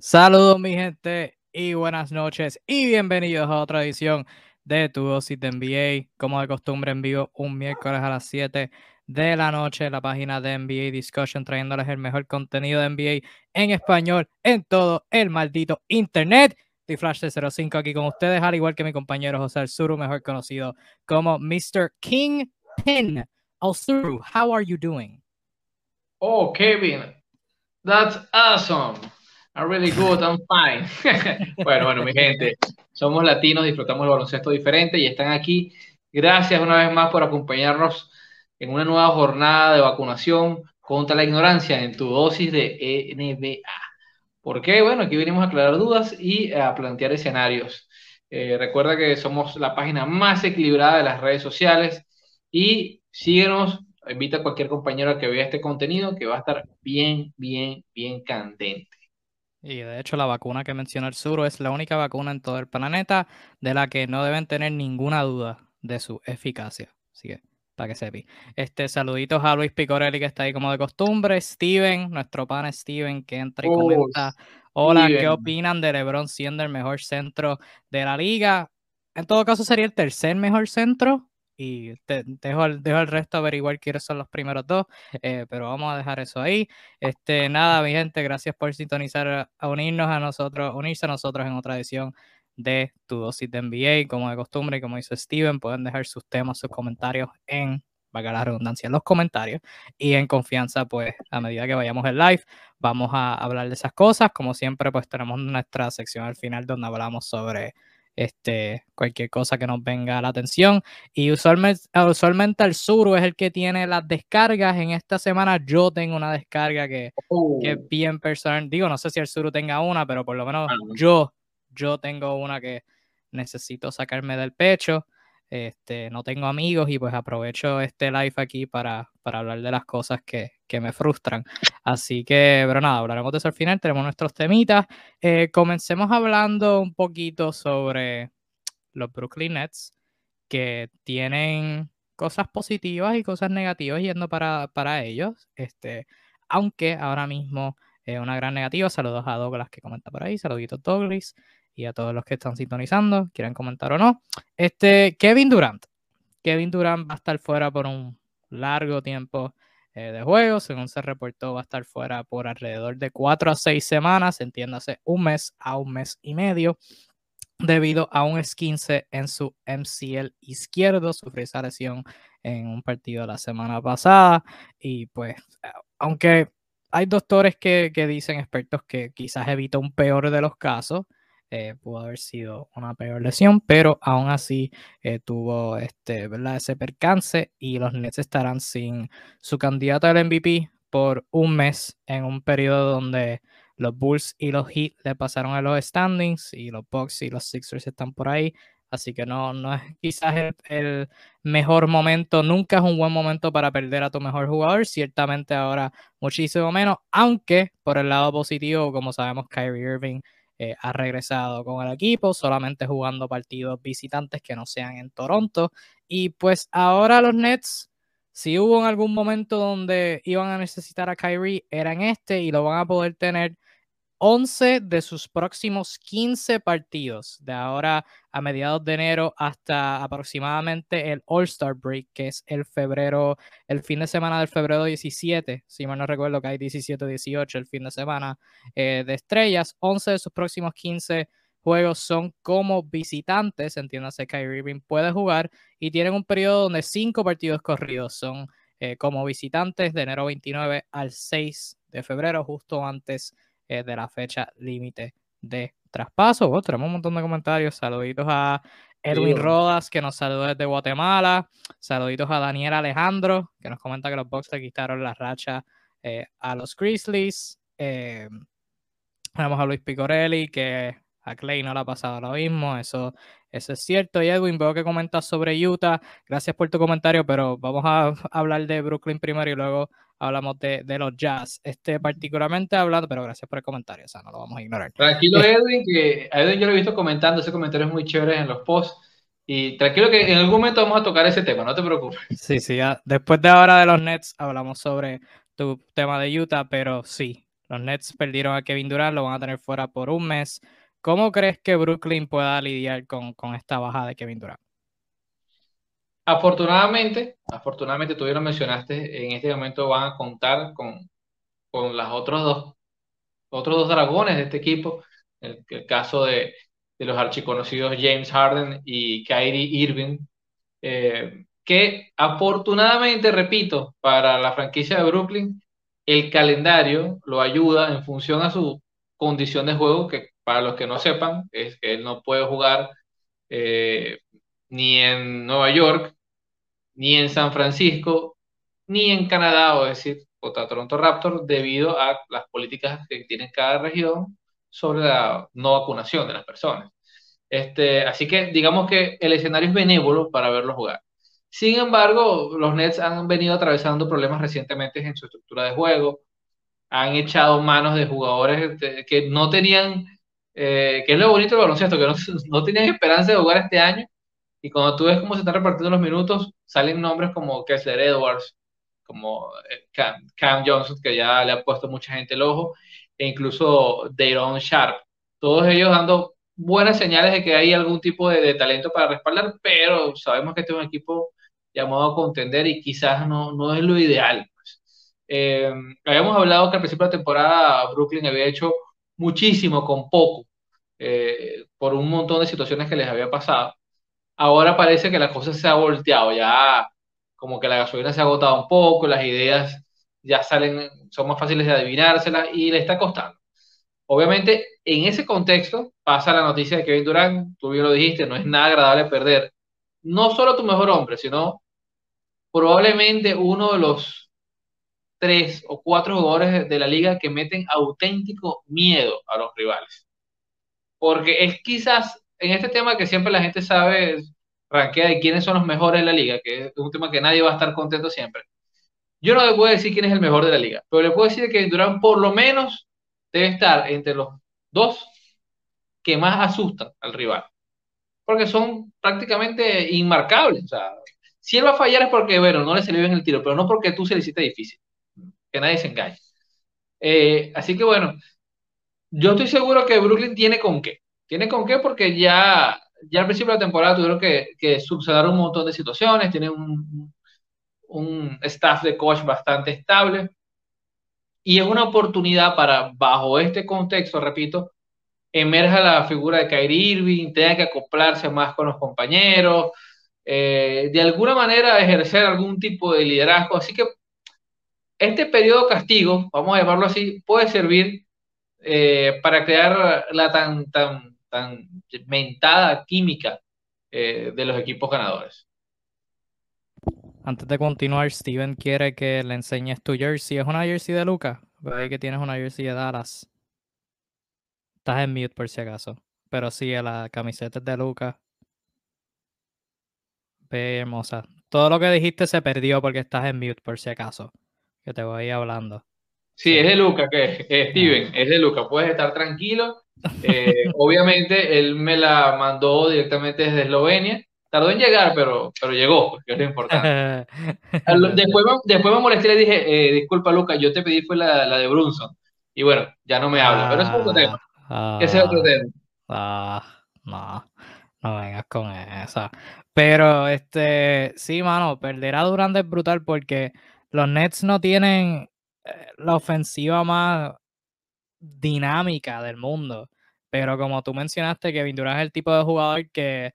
Saludos mi gente y buenas noches y bienvenidos a otra edición de Tu Dosis de NBA. Como de costumbre en vivo un miércoles a las 7 de la noche en la página de NBA Discussion trayéndoles el mejor contenido de NBA en español en todo el maldito internet. The Flash de 05 aquí con ustedes, al igual que mi compañero José Alzuru, mejor conocido como Mr. Kingpin. Alzuru, how are you doing? Oh, Kevin, that's awesome. I'm really good, I'm fine. bueno, bueno, mi gente, somos latinos, disfrutamos el baloncesto diferente y están aquí. Gracias una vez más por acompañarnos en una nueva jornada de vacunación contra la ignorancia en tu dosis de NBA. ¿Por qué? Bueno, aquí venimos a aclarar dudas y a plantear escenarios. Eh, recuerda que somos la página más equilibrada de las redes sociales y síguenos, invita a cualquier compañero a que vea este contenido que va a estar bien, bien, bien candente. Y de hecho la vacuna que menciona el Suro es la única vacuna en todo el planeta de la que no deben tener ninguna duda de su eficacia. Así que, para que sepi. Este, saluditos a Luis Picorelli que está ahí como de costumbre. Steven, nuestro pan Steven, que entra y Oh, comenta. Hola, ¿qué opinan de LeBron siendo el mejor centro de la liga? En todo caso sería el tercer mejor centro. Y te- dejo, el, dejo el resto averiguar quiénes son los primeros dos. eh, pero vamos a dejar eso ahí. Este, nada, mi gente, gracias por sintonizar, a, a unirnos a nosotros, unirse a nosotros en otra edición de Tu Dosis de NBA. Como de costumbre, como hizo Steven, pueden dejar sus temas, sus comentarios en, valga la redundancia, en los comentarios. Y en confianza, pues, a medida que vayamos en live, vamos a hablar de esas cosas. Como siempre, pues tenemos nuestra sección al final donde hablamos sobre este, cualquier cosa que nos venga a la atención. Y usualmente, usualmente el Suru es el que tiene las descargas. En esta semana yo tengo una descarga que, Oh, que es bien personal. Digo, no sé si el Suru tenga una, pero por lo menos Ah, yo, yo tengo una que necesito sacarme del pecho. Este, no tengo amigos y pues aprovecho este live aquí para, para hablar de las cosas que, que me frustran. Así que, pero nada, hablaremos de eso al final. Tenemos nuestros temitas. Eh, comencemos hablando un poquito sobre los Brooklyn Nets que tienen cosas positivas y cosas negativas yendo para, para ellos. Este, aunque ahora mismo es una gran negativa. Saludos a Douglas que comenta por ahí. Saluditos Douglas y a todos los que están sintonizando, quieran comentar o no. Este, Kevin Durant. Kevin Durant va a estar fuera por un largo tiempo eh, de juego. Según se reportó, va a estar fuera por alrededor de cuatro a seis semanas, entiéndase un mes a un mes y medio debido a un esquince en su MCL izquierdo. Sufrió esa lesión en un partido la semana pasada. Y pues, aunque hay doctores que, que dicen, expertos, que quizás evita un peor de los casos, eh, pudo haber sido una peor lesión, pero aún así eh, tuvo este, ¿verdad? ese percance y los Nets estarán sin su candidato al MVP por un mes en un periodo donde los Bulls y los Heat le pasaron a los standings y los Bucks y los Sixers están por ahí. Así que no, no es quizás el, el, mejor momento, nunca es un buen momento para perder a tu mejor jugador, ciertamente ahora muchísimo menos, aunque por el lado positivo, como sabemos, Kyrie Irving eh, ha regresado con el equipo, solamente jugando partidos visitantes que no sean en Toronto. Y pues ahora los Nets, si hubo en algún momento donde iban a necesitar a Kyrie, era en este y lo van a poder tener 11 de sus próximos 15 partidos, de ahora a mediados de enero hasta aproximadamente el All-Star Break, que es el febrero, el fin de semana del febrero 17, si mal no recuerdo que hay 17-18 el fin de semana eh, de estrellas, 11 de sus próximos 15 juegos son como visitantes, entiéndase Kyrie Irving puede jugar y tienen un periodo donde 5 partidos corridos son eh, como visitantes de enero 29 al 6 de febrero, justo antes eh, de la fecha límite de traspaso. Oh, tenemos un montón de comentarios. Saluditos a Edwin Sí. Rodas, que nos saludó desde Guatemala. Saluditos a Daniel Alejandro, que nos comenta que los Bucks le quitaron la racha eh, a los Grizzlies. Eh, tenemos a Luis Picorelli, que a Clay no le ha pasado lo mismo. Eso, eso es cierto. Y Edwin, veo que comentas sobre Utah. Gracias por tu comentario, pero vamos a hablar de Brooklyn primero y luego hablamos de, de, los Jazz, este, particularmente hablando, pero gracias por el comentario, o sea, no lo vamos a ignorar. Tranquilo, Edwin, que a Edwin yo lo he visto comentando ese comentario es muy chévere en los posts. Y tranquilo que en algún momento vamos a tocar ese tema, no te preocupes. Sí, sí, ya, después de ahora de los Nets hablamos sobre tu tema de Utah, pero sí, Los Nets perdieron a Kevin Durant, lo van a tener fuera por un mes. ¿Cómo crees que Brooklyn pueda lidiar con, con esta baja de Kevin Durant? Afortunadamente, afortunadamente tú ya lo mencionaste, en este momento van a contar con, con los otros dos, otros dos dragones de este equipo, el, caso de, de, los archiconocidos James Harden y Kyrie Irving, eh, que afortunadamente, repito, para la franquicia de Brooklyn, el calendario lo ayuda en función a su condición de juego, que para los que no sepan, es que él no puede jugar eh, ni en Nueva York, ni en San Francisco, ni en Canadá, o decir, contra Toronto Raptors, debido a las políticas que tiene cada región sobre la no vacunación de las personas. Este, así que digamos que el escenario es benévolo para verlo jugar. Sin embargo, los Nets han venido atravesando problemas recientemente en su estructura de juego, han echado manos de jugadores que no tenían, eh, que es lo bonito del baloncesto, que no, no tenían esperanza de jugar este año y cuando tú ves cómo se están repartiendo los minutos, salen nombres como Kessler Edwards, como eh, Cam, Johnson, que ya le ha puesto mucha gente el ojo, e incluso Dayron Sharp. Todos ellos dando buenas señales de que hay algún tipo de, talento para respaldar, pero sabemos que este es un equipo llamado a contender y quizás no, no es lo ideal. Pues. Eh, habíamos hablado que al principio de la temporada Brooklyn había hecho muchísimo con poco, eh, por un montón de situaciones que les había pasado ahora parece que la cosa se ha volteado, ya como que la gasolina se ha agotado un poco, las ideas ya salen, son más fáciles de adivinárselas y le está costando. Obviamente, en ese contexto pasa la noticia de Kevin Durant, tú bien lo dijiste, no es nada agradable perder no solo tu mejor hombre, sino probablemente uno de los tres o cuatro jugadores de la liga que meten auténtico miedo a los rivales. Porque es quizás en este tema que siempre la gente sabe, ranquea de quiénes son los mejores de la liga, que es un tema que nadie va a estar contento siempre. Yo no le puedo decir quién es el mejor de la liga, pero le puedo decir que Durán por lo menos debe estar entre los dos que más asustan al rival, porque son prácticamente inmarcables. Si él va a fallar es porque, bueno, no le salió bien el tiro, pero no porque tú se le hiciste difícil. Que nadie se engañe. Eh, así que bueno, yo estoy seguro que Brooklyn tiene con qué. Tiene con qué porque ya, ya al principio de la temporada tuvieron que, que subsanar un montón de situaciones, tienen un, un staff de coach bastante estable y es una oportunidad para, bajo este contexto, repito, emerja la figura de Kyrie Irving, tenga que acoplarse más con los compañeros, eh, de alguna manera ejercer algún tipo de liderazgo. Así que este periodo castigo, vamos a llamarlo así, puede servir eh, para crear la tan, tan tan mentada química eh, de los equipos ganadores. Antes de continuar, Steven quiere que le enseñes tu jersey. ¿Es una jersey de Luca? Ve que tienes una jersey de Dallas. Estás en mute por si acaso. Pero sí, la camiseta es de Luca. Ve hermosa. Todo lo que dijiste se perdió porque estás en mute por si acaso. Que te voy hablando. Sí, es de Luca, que Steven, es de Luca. Puedes estar tranquilo eh, obviamente él me la mandó directamente desde Eslovenia. Tardó en llegar, pero, pero llegó, que es lo importante. después, después me molesté y le dije, eh, disculpa Luca, yo te pedí fue la, la, de Brunson. Y bueno, ya no me habla, pero es otro tema. Ah, Ese es otro tema. Ah, no, no vengas con esa. Pero este, sí, mano, perderá Durante es brutal porque los Nets no tienen eh, la ofensiva más dinámica del mundo. Pero como tú mencionaste, Kevin Durant es el tipo de jugador que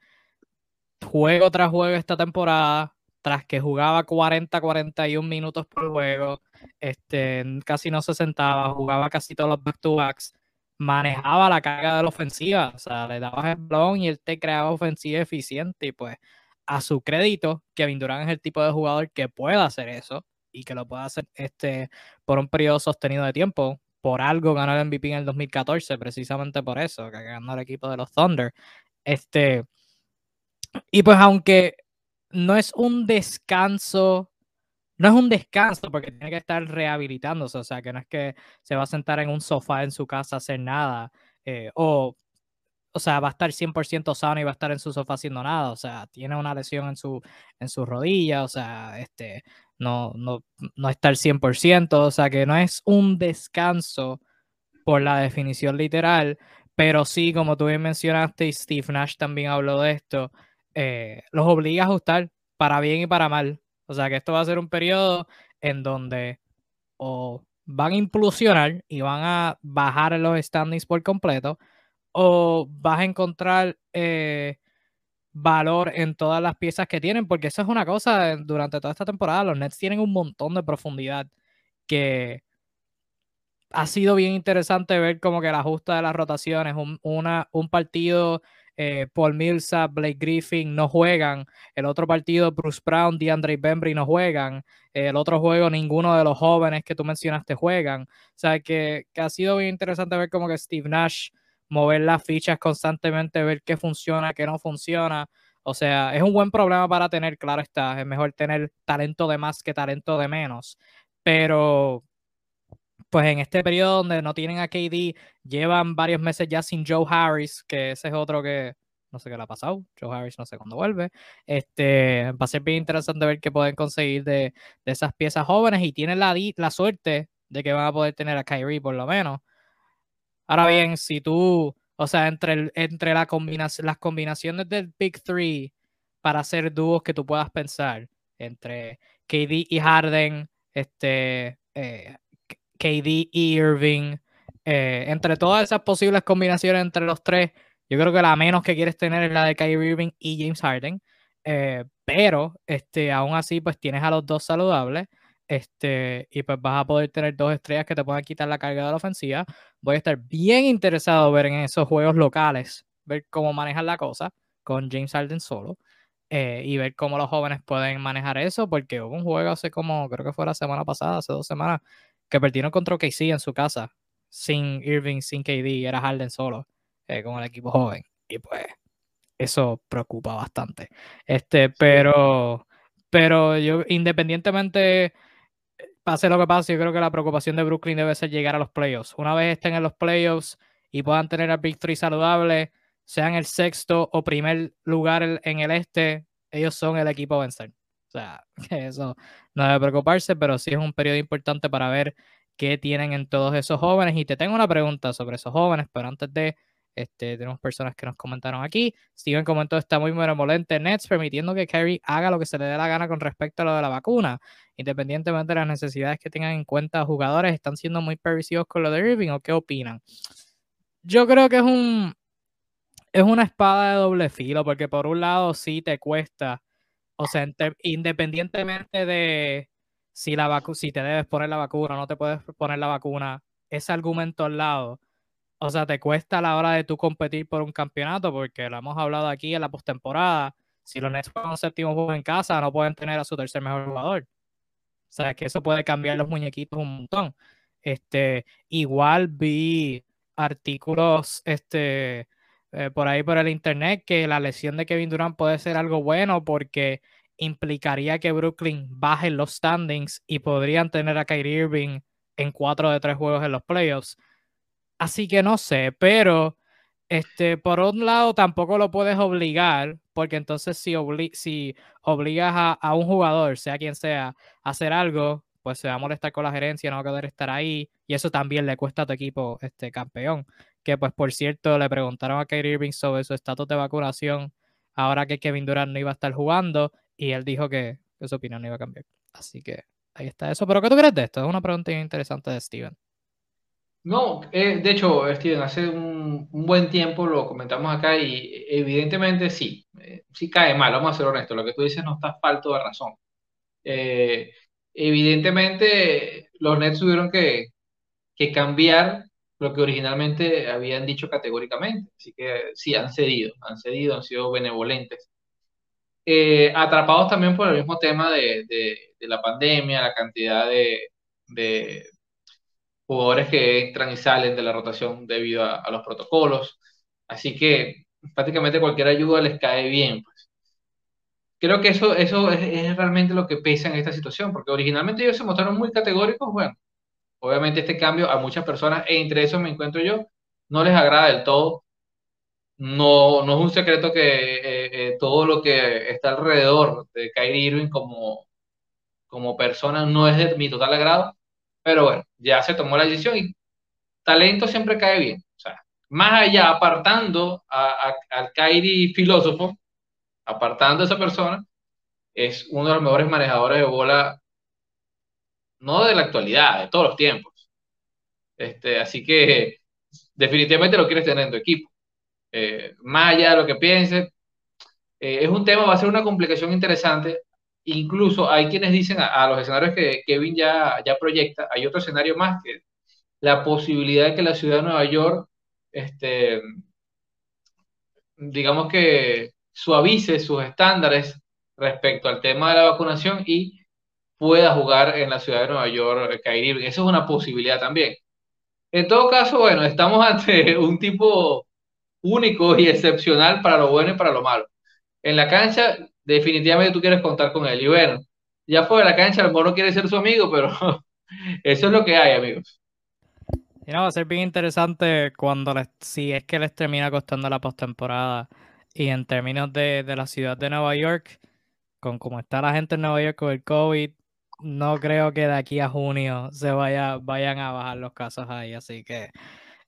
juego tras juego esta temporada, tras que jugaba 40-41 minutos por juego, este, casi no se sentaba, jugaba casi todos los back-to-backs, manejaba la carga de la ofensiva, o sea, le dabas el balón y él te creaba ofensiva eficiente y pues a su crédito, Kevin Durant es el tipo de jugador que puede hacer eso y que lo puede hacer este, por un periodo sostenido de tiempo por algo ganó el MVP en el 2014, precisamente por eso, que ganó el equipo de los Thunder. Este, y pues aunque no es un descanso, no es un descanso porque tiene que estar rehabilitándose, o sea, que no es que se va a sentar en un sofá en su casa a hacer nada, eh, o, o sea, va a estar 100% sano y va a estar en su sofá haciendo nada, o sea, tiene una lesión en su, en su rodilla, o sea, este, no, no, no está al 100%, o sea que no es un descanso por la definición literal, pero sí, como tú bien mencionaste, y Steve Nash también habló de esto, eh, los obliga a ajustar para bien y para mal. O sea que esto va a ser un periodo en donde o van a implosionar y van a bajar los standings por completo, o vas a encontrar eh, valor en todas las piezas que tienen, porque eso es una cosa, durante toda esta temporada los Nets tienen un montón de profundidad que ha sido bien interesante ver como que el ajuste de las rotaciones, un, una, un partido, eh, Paul Millsap, Blake Griffin no juegan, el otro partido, Bruce Brown, DeAndre Bembry no juegan, el otro juego, ninguno de los jóvenes que tú mencionaste juegan, o sea que, que ha sido bien interesante ver como que Steve Nash mover las fichas constantemente, ver qué funciona, qué no funciona. O sea, es un buen problema para tener, claro está, es mejor tener talento de más que talento de menos. Pero, pues en este periodo donde no tienen a KD, llevan varios meses ya sin Joe Harris, que ese es otro que no sé qué le ha pasado. Joe Harris no sé cuándo vuelve. Este, va a ser bien interesante ver qué pueden conseguir de, esas piezas jóvenes y tienen la, la suerte de que van a poder tener a Kyrie por lo menos. Ahora bien, si tú, o sea, entre, entre la las combinaciones del Big Three para hacer dúos que tú puedas pensar, entre KD y Harden, este, eh, KD y Irving, eh, entre todas esas posibles combinaciones entre los tres, yo creo que la menos que quieres tener es la de Kyrie Irving y James Harden. Eh, pero este, aún así, pues tienes a los dos saludables. Este, y pues vas a poder tener dos estrellas que te puedan quitar la carga de la ofensiva. Voy a estar bien interesado ver en esos juegos locales, ver cómo manejan la cosa con James Harden solo. Eh, y ver cómo los jóvenes pueden manejar eso, porque hubo un juego hace como, creo que fue la semana pasada, hace dos semanas, que perdieron contra KC en su casa, sin Irving, sin KD, era Harden solo, eh, con el equipo joven. Y pues eso preocupa bastante. Este, pero, pero yo, independientemente pase lo que pase, yo creo que la preocupación de Brooklyn debe ser llegar a los playoffs. Una vez estén en los playoffs y puedan tener a Big Three saludable, sean el sexto o primer lugar en el este, ellos son el equipo a vencer. O sea, eso no debe preocuparse, pero sí es un periodo importante para ver qué tienen en todos esos jóvenes. Y te tengo una pregunta sobre esos jóvenes, pero antes de este, tenemos personas que nos comentaron aquí. Steven comentó, está muy benevolente Nets, permitiendo que Kerry haga lo que se le dé la gana con respecto a lo de la vacuna. Independientemente de las necesidades que tengan en cuenta jugadores, ¿están siendo muy permisivos con lo de Irving o qué opinan? Yo creo que es un es una espada de doble filo, porque por un lado sí te cuesta, o sea, independientemente de si, la si te debes poner la vacuna o no te puedes poner la vacuna, ese argumento al lado o sea, te cuesta a la hora de tú competir por un campeonato, porque lo hemos hablado aquí en la postemporada. Si los Nets juegan un séptimo juego en casa, no pueden tener a su tercer mejor jugador. O sea, que eso puede cambiar los muñequitos un montón. Este, igual vi artículos este, eh, por ahí por el internet que la lesión de Kevin Durant puede ser algo bueno porque implicaría que Brooklyn baje los standings y podrían tener a Kyrie Irving en cuatro de tres juegos en los playoffs. Así que no sé, pero este, por un lado tampoco lo puedes obligar, porque entonces si, obligas a, un jugador, sea quien sea, a hacer algo, pues se va a molestar con la gerencia, no va a poder estar ahí, y eso también le cuesta a tu equipo este campeón. Que pues por cierto le preguntaron a Kyrie Irving sobre su estatus de vacunación ahora que Kevin Durant no iba a estar jugando, y él dijo que, que su opinión no iba a cambiar. Así que ahí está eso. Pero ¿qué tú crees de esto? Es una pregunta interesante de Steven. No, eh, de hecho, Steven, hace un, buen tiempo lo comentamos acá y evidentemente sí, eh, sí cae mal, vamos a ser honestos, lo que tú dices no está falto de razón. Eh, evidentemente los Nets tuvieron que, cambiar lo que originalmente habían dicho categóricamente, así que sí, han cedido, han cedido, han sido benevolentes. atrapados también por el mismo tema de, la pandemia, la cantidad de jugadores que entran y salen de la rotación debido a, los protocolos. Así que prácticamente cualquier ayuda les cae bien. Pues. Creo que eso, eso es, realmente lo que pesa en esta situación, porque originalmente ellos se mostraron muy categóricos. Bueno, obviamente este cambio a muchas personas, e entre esos me encuentro yo, no les agrada del todo. No, no es un secreto que eh, eh, todo lo que está alrededor de Kyrie Irving como como persona no es de mi total agrado, pero bueno, ya se tomó la decisión y talento siempre cae bien. O sea, más allá, apartando al Kairi filósofo, apartando a esa persona, es uno de los mejores manejadores de bola, no de la actualidad, de todos los tiempos. Este, así que definitivamente lo quieres tener en tu equipo. Eh, más allá de lo que pienses, eh, es un tema, va a ser una complicación interesante. Incluso hay quienes dicen a, los escenarios que Kevin ya, ya proyecta, hay otro escenario más que la posibilidad de que la ciudad de Nueva York, este, digamos que suavice sus estándares respecto al tema de la vacunación y pueda jugar en la ciudad de Nueva York Kyrie Irving. Eso es una posibilidad también. En todo caso, bueno, estamos ante un tipo único y excepcional para lo bueno y para lo malo. En la cancha, definitivamente tú quieres contar con él. Y bueno, ya fuera de la cancha, el mono quiere ser su amigo, pero eso es lo que hay, amigos. Y no, va a ser bien interesante cuando les, si es que les termina costando la postemporada. Y en términos de, de la ciudad de Nueva York, con cómo está la gente en Nueva York con el COVID, no creo que de aquí a junio se vaya, vayan a bajar los casos ahí. Así que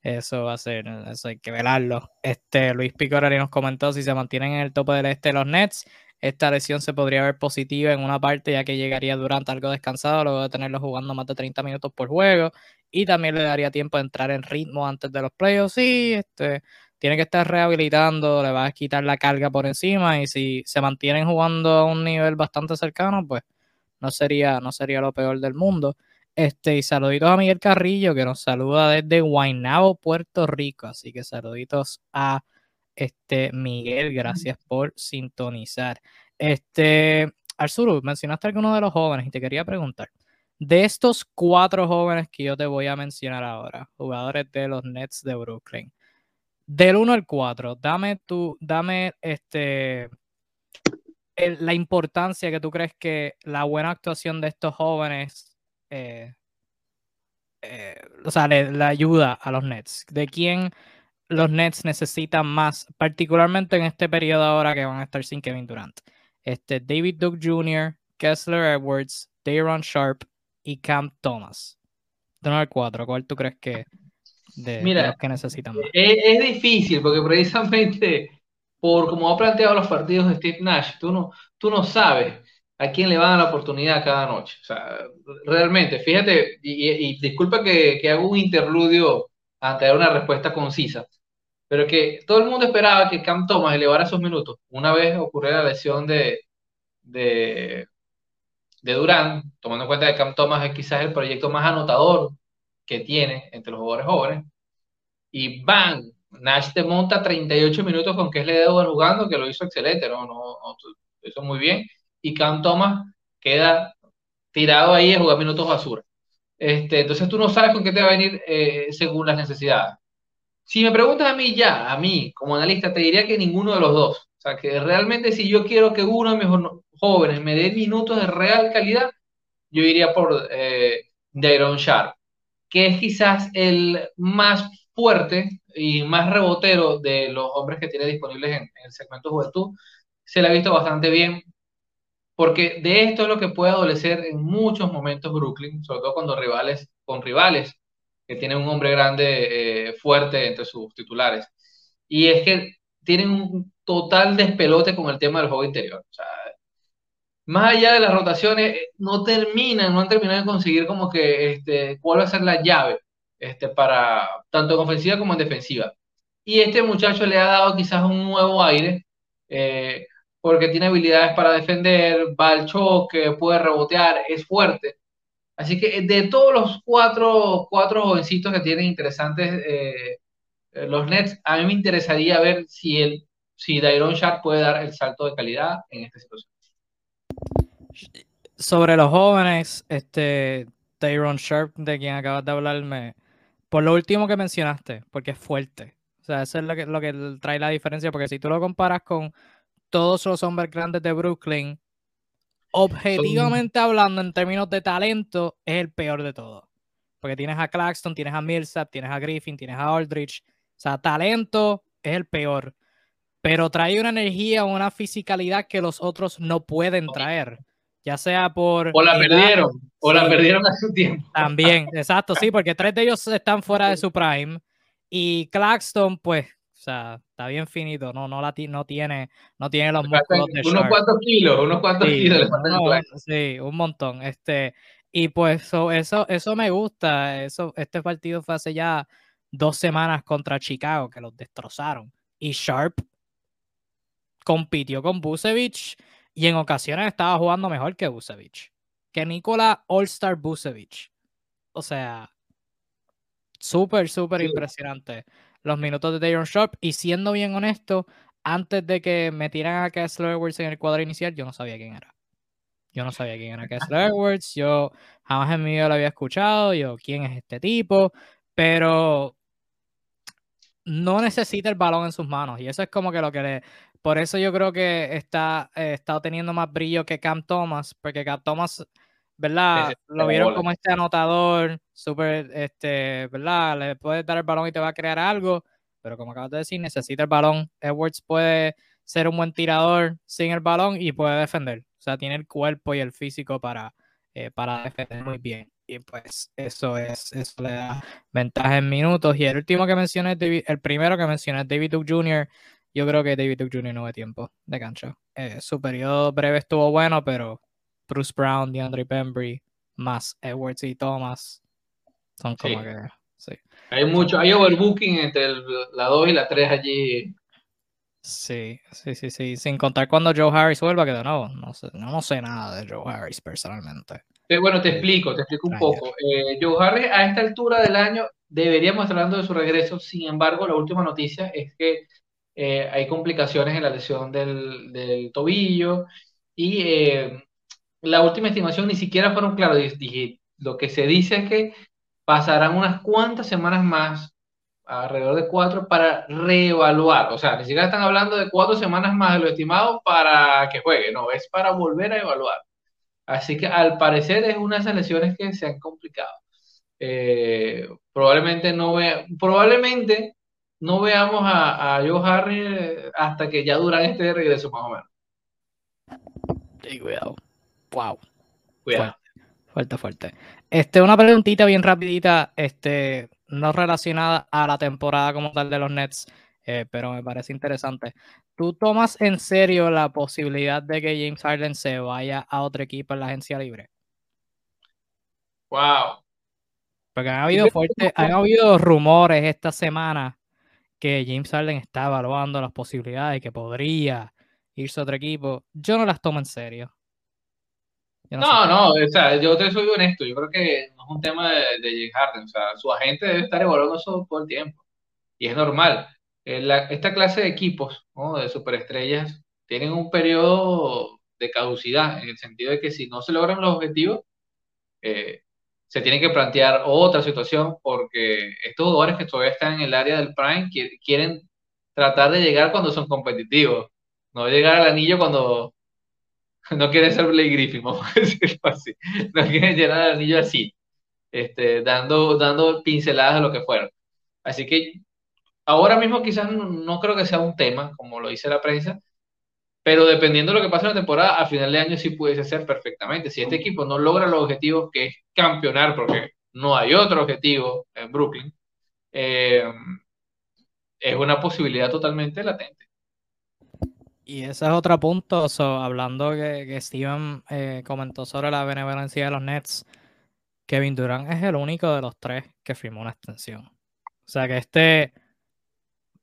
eso va a ser, eso hay que velarlo. Este, Luis Picorari nos comentó si se mantienen en el tope del este los Nets. Esta lesión se podría ver positiva en una parte ya que llegaría durante algo descansado luego de tenerlo jugando más de 30 minutos por juego y también le daría tiempo de entrar en ritmo antes de los playoffs. Sí, este, tiene que estar rehabilitando, le va a quitar la carga por encima y si se mantienen jugando a un nivel bastante cercano, pues no sería, no sería lo peor del mundo. Este, y saluditos a Miguel Carrillo que nos saluda desde Guaynabo, Puerto Rico. Así que saluditos a este Miguel, gracias por sintonizar. Este, Arzuru, mencionaste alguno de los jóvenes y te quería preguntar. De estos cuatro jóvenes que yo te voy a mencionar ahora, jugadores de los Nets de Brooklyn, del 1 al 4, dame tu, dame este la importancia que tú crees que la buena actuación de estos jóvenes, eh, eh, o sea, le, ayuda a los Nets. ¿De quién los Nets necesitan más, particularmente en este periodo ahora que van a estar sin Kevin Durant? Este, David Duke Jr., Kessler Edwards, Dayron Sharp y Cam Thomas. De 1 al 4, ¿cuál tú crees que de, los que necesitan más? Es, es difícil porque precisamente por como ha planteado los partidos de Steve Nash, tú no, tú no sabes a quién le van a la oportunidad cada noche. O sea, realmente, fíjate, y, disculpa que, que, hago un interludio ante dar una respuesta concisa, pero que todo el mundo esperaba que Cam Thomas elevara esos minutos. Una vez ocurrió la lesión de, de, de Durán, tomando en cuenta que Cam Thomas es quizás el proyecto más anotador que tiene entre los jugadores jóvenes, y ¡bang! Nash te monta 38 minutos con Kessler Edwards jugando, que lo hizo excelente, ¿no? no, lo hizo muy bien. Y Cam Thomas queda tirado ahí a jugar minutos basura. Este, entonces tú no sabes con qué te va a venir eh, según las necesidades. Si me preguntas a mí ya, a mí como analista, te diría que ninguno de los dos. O sea, que realmente si yo quiero que uno de mis jóvenes me dé minutos de real calidad, yo iría por eh, Dayron Sharp, que es quizás el más fuerte y más rebotero de los hombres que tiene disponibles en, el segmento juventud, se le ha visto bastante bien, porque de esto es lo que puede adolecer en muchos momentos Brooklyn, sobre todo cuando rivales, con rivales que tienen un hombre grande, eh, fuerte entre sus titulares. Y es que tienen un total despelote con el tema del juego interior. O sea, más allá de las rotaciones, eh, no terminan, no han terminado de conseguir como que este, cuál va a ser la llave este, para tanto en ofensiva como en defensiva. Y este muchacho le ha dado quizás un nuevo aire, eh, porque tiene habilidades para defender, va al choque, puede rebotear, es fuerte. Así que de todos los cuatro, cuatro jovencitos que tienen interesantes eh, eh, los Nets, a mí me interesaría ver si, el, si Dairon Sharp puede dar el salto de calidad en esta situación. Sobre los jóvenes, este Dairon Sharp, de quien acabas de hablarme, por lo último que mencionaste, porque es fuerte. O sea, eso es lo que, lo que trae la diferencia, porque si tú lo comparas con todos los hombres grandes de Brooklyn, objetivamente hablando, en términos de talento, es el peor de todos. Porque tienes a Claxton, tienes a Millsap, tienes a Griffin, tienes a Aldrich. O sea, talento es el peor. Pero trae una energía, una fisicalidad que los otros no pueden traer. Ya sea por... O la perdieron, o la perdieron hace un tiempo. También, exacto, sí, porque tres de ellos están fuera de su prime y Claxton, pues, sea, está bien finito, no, no, la no tiene, no tiene los músculos de Unos cuantos kilos, unos cuantos kilos. sí, un montón. Este, y pues eso, eso me gusta. Eso, este partido fue hace ya dos semanas contra Chicago, que los destrozaron. Y Sharp compitió con Busevich y en ocasiones estaba jugando mejor que Busevich. Que Nikola All-Star Busevich. O sea, súper, súper impresionante los minutos de Daron Sharp. Y siendo bien honesto, antes de que metieran a Kessler Edwards en el cuadro inicial, yo no sabía quién era. Yo no sabía quién era Kessler Edwards. Yo jamás en mi vida lo había escuchado. Yo, ¿quién es este tipo? Pero no necesita el balón en sus manos. Y eso es como que lo que le. Por eso yo creo que está, eh, está teniendo más brillo que Cam Thomas, porque Cam Thomas, ¿verdad? Lo vieron como este anotador, súper, este, ¿verdad? Le puedes dar el balón y te va a crear algo, pero como acabas de decir, necesita el balón. Edwards puede ser un buen tirador sin el balón y puede defender. O sea, tiene el cuerpo y el físico para, eh, para defender muy bien y pues eso es, eso le da ventaja en minutos. Y el último que mencioné, el primero que mencioné es David Duke Jr. Yo creo que David Duke Jr. no ve tiempo de cancha. Eh, su periodo breve estuvo bueno, pero Bruce Brown, DeAndre Pembry, más Edwards y Thomas son como que. Sí. Hay mucho, hay overbooking entre la 2 y la 3 allí. Sí, sí, sí, sí. Sin contar cuando Joe Harris vuelva, que de nuevo, no sé, no, no sé nada de Joe Harris personalmente. Eh, bueno, te explico, te explico un poco. Eh, Joe Harris a esta altura del año deberíamos estar hablando de su regreso, sin embargo, la última noticia es que eh, hay complicaciones en la lesión del, tobillo y eh, la última estimación ni siquiera fueron claros. lo que se dice es que pasarán unas cuantas semanas más, alrededor de cuatro, para reevaluar. O sea, ni siquiera están hablando de cuatro semanas más de lo estimado para que juegue, no, es para volver a evaluar. Así que al parecer es una de esas lesiones que se han complicado. Eh, probablemente no ve, probablemente no veamos a, a Joe Harry hasta que ya duran este regreso más o menos. Sí, cuidado. Wow. Cuidado. Fuerte, fuerte, Este, una preguntita bien rapidita, este, no relacionada a la temporada como tal de los Nets, eh, pero me parece interesante. ¿Tú tomas en serio la posibilidad de que James Harden se vaya a otro equipo en la agencia libre? Wow. Porque han habido fuerte, han habido rumores esta semana que James Harden está evaluando las posibilidades que podría irse a otro equipo. Yo no las tomo en serio. No, no, o sea, yo te soy honesto. Yo creo que no es un tema de, de James Harden. O sea, su agente debe estar evaluando eso todo el tiempo. Y es normal. Eh, esta clase de equipos, de superestrellas, tienen un periodo de caducidad, en el sentido de que si no se logran los objetivos, eh, se tiene que plantear otra situación porque estos jugadores que todavía están en el área del prime quieren tratar de llegar cuando son competitivos, no llegar al anillo cuando no quieren ser Blake Griffin, vamos a decirlo así, no quieren llegar al anillo así, este, dando, dando pinceladas de lo que fueron. Así que ahora mismo quizás no, creo que sea un tema, como lo dice la prensa, pero dependiendo de lo que pase en la temporada, a final de año sí puede ser perfectamente. Si este equipo no logra los objetivos que es campeonar, porque no hay otro objetivo en Brooklyn, eh, es una posibilidad totalmente latente. Y ese es otro punto, hablando que, Steven eh, comentó sobre la benevolencia de los Nets, Kevin Durant es el único de los tres que firmó una extensión. O sea que este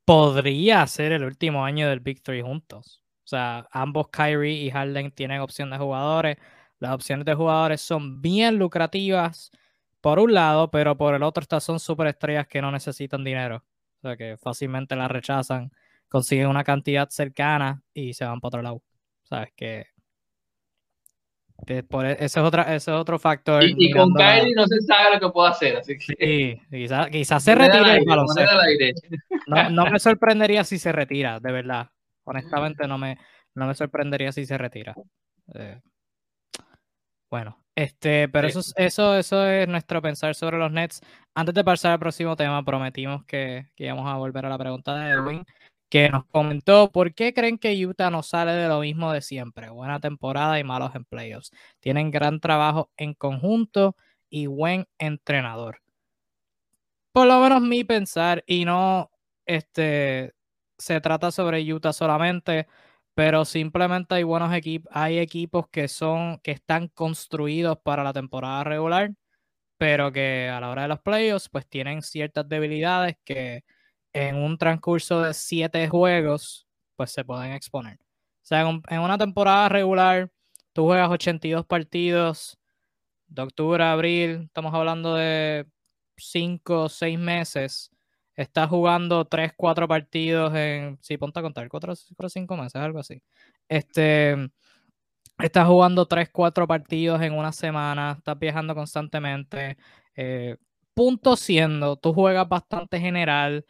podría ser el último año del Big Three juntos. O sea, ambos Kyrie y Harden tienen opción de jugadores. Las opciones de jugadores son bien lucrativas por un lado, pero por el otro estas son superestrellas que no necesitan dinero. O sea, que fácilmente las rechazan, consiguen una cantidad cercana y se van para otro lado. Sabes que por, e, ese, es otra, ese es otro factor. Y, con Kyrie no se sabe lo que puede hacer, así que... Sí, quizás se retire el baloncesto. No, no, me sorprendería si se retira, de verdad. Honestamente, no me, no me sorprendería si se retira. Eh, bueno, este, pero eso, eso, eso es nuestro pensar sobre los Nets. Antes de pasar al próximo tema, prometimos que, que íbamos a volver a la pregunta de Edwin, que nos comentó por qué creen que Utah no sale de lo mismo de siempre. Buena temporada y malos en playoffs. Tienen gran trabajo en conjunto y buen entrenador. Por lo menos mi pensar, y no este, se trata sobre Utah solamente, pero simplemente hay buenos equipos, hay equipos que son, que están construidos para la temporada regular, pero que a la hora de los playoffs, pues tienen ciertas debilidades que en un transcurso de siete juegos, pues se pueden exponer. O sea, en, una temporada regular, tú juegas 82 partidos, de octubre a abril, estamos hablando de 5 o 6 meses. Estás jugando 3, 4 partidos en. Sí, ponte a contar, 4 o 5 meses, algo así. Este. Estás jugando 3, 4 partidos en una semana, estás viajando constantemente. Eh, punto siendo, tú juegas bastante general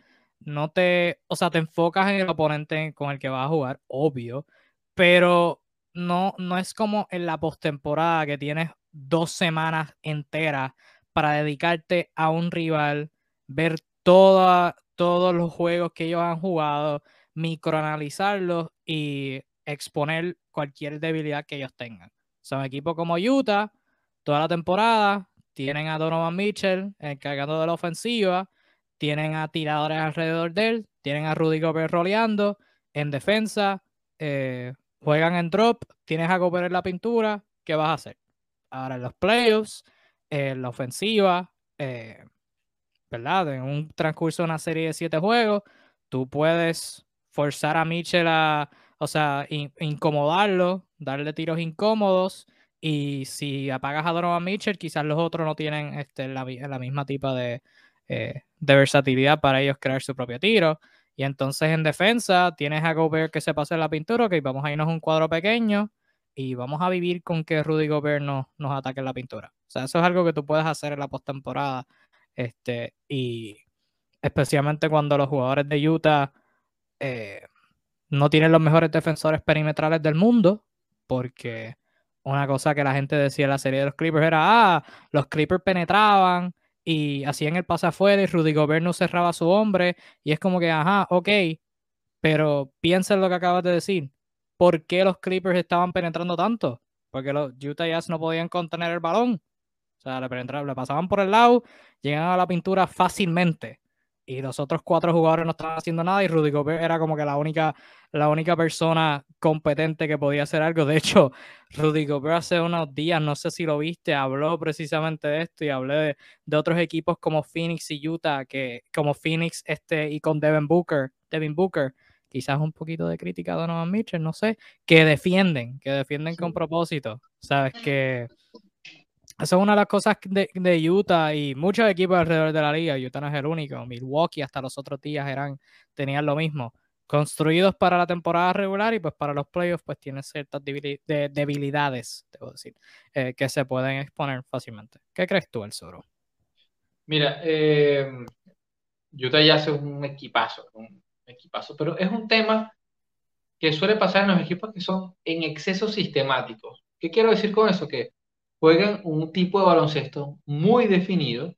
no te, o sea, te enfocas en el oponente con el que vas a jugar, obvio, pero no, no es como en la postemporada que tienes dos semanas enteras para dedicarte a un rival, ver toda, todos los juegos que ellos han jugado, microanalizarlos y exponer cualquier debilidad que ellos tengan. Son equipos como Utah, toda la temporada, tienen a Donovan Mitchell encargando de la ofensiva, tienen a tiradores alrededor de él, tienen a Rudy Gobert roleando, en defensa, eh, juegan en drop, tienes a Gobert en la pintura, ¿qué vas a hacer? Ahora en los playoffs, la ofensiva, eh, ¿verdad? En un transcurso de una serie de siete juegos, tú puedes forzar a Mitchell a, o sea, incomodarlo, darle tiros incómodos. Y si apagas a Donovan Mitchell, quizás los otros no tienen este, la, la misma tipo de, eh, de versatilidad para ellos crear su propio tiro. Y entonces en defensa tienes a Gobert que se pase la pintura, ok, vamos a irnos a un cuadro pequeño y vamos a vivir con que Rudy Gobert no, nos ataque en la pintura. O sea, eso es algo que tú puedes hacer en la postemporada. Este, y especialmente cuando los jugadores de Utah eh, no tienen los mejores defensores perimetrales del mundo, porque una cosa que la gente decía en la serie de los Clippers era, ah, los Clippers penetraban y hacían el pase afuera y Rudy Gobert no cerraba a su hombre y es como que, ajá, ok, pero piensa en lo que acabas de decir. ¿Por qué los Clippers estaban penetrando tanto? Porque los Utah Jazz no podían contener el balón. O sea, le, le pasaban por el lado, llegaban a la pintura fácilmente y los otros cuatro jugadores no estaban haciendo nada y Rudy Gobert era como que la única, la única persona competente que podía hacer algo. De hecho, Rudy Gobert hace unos días, no sé si lo viste, habló precisamente de esto y hablé de, otros equipos como Phoenix y Utah, que como Phoenix este, y con Devin Booker, Devin Booker, quizás un poquito de crítica a Donovan Mitchell, no sé, que defienden, que defienden con propósito. Sabes que esa es una de las cosas de, Utah y muchos equipos alrededor de la liga. Utah no es el único. Milwaukee hasta los otros días eran, tenían lo mismo. Construidos para la temporada regular y pues para los playoffs pues tienen ciertas debilidades, debo decir, eh, que se pueden exponer fácilmente. ¿Qué crees tú, El Soro? Mira, eh, Utah ya hace un equipazo, un equipazo, pero es un tema que suele pasar en los equipos que son en exceso sistemáticos. ¿Qué quiero decir con eso? Que juegan un tipo de baloncesto muy definido,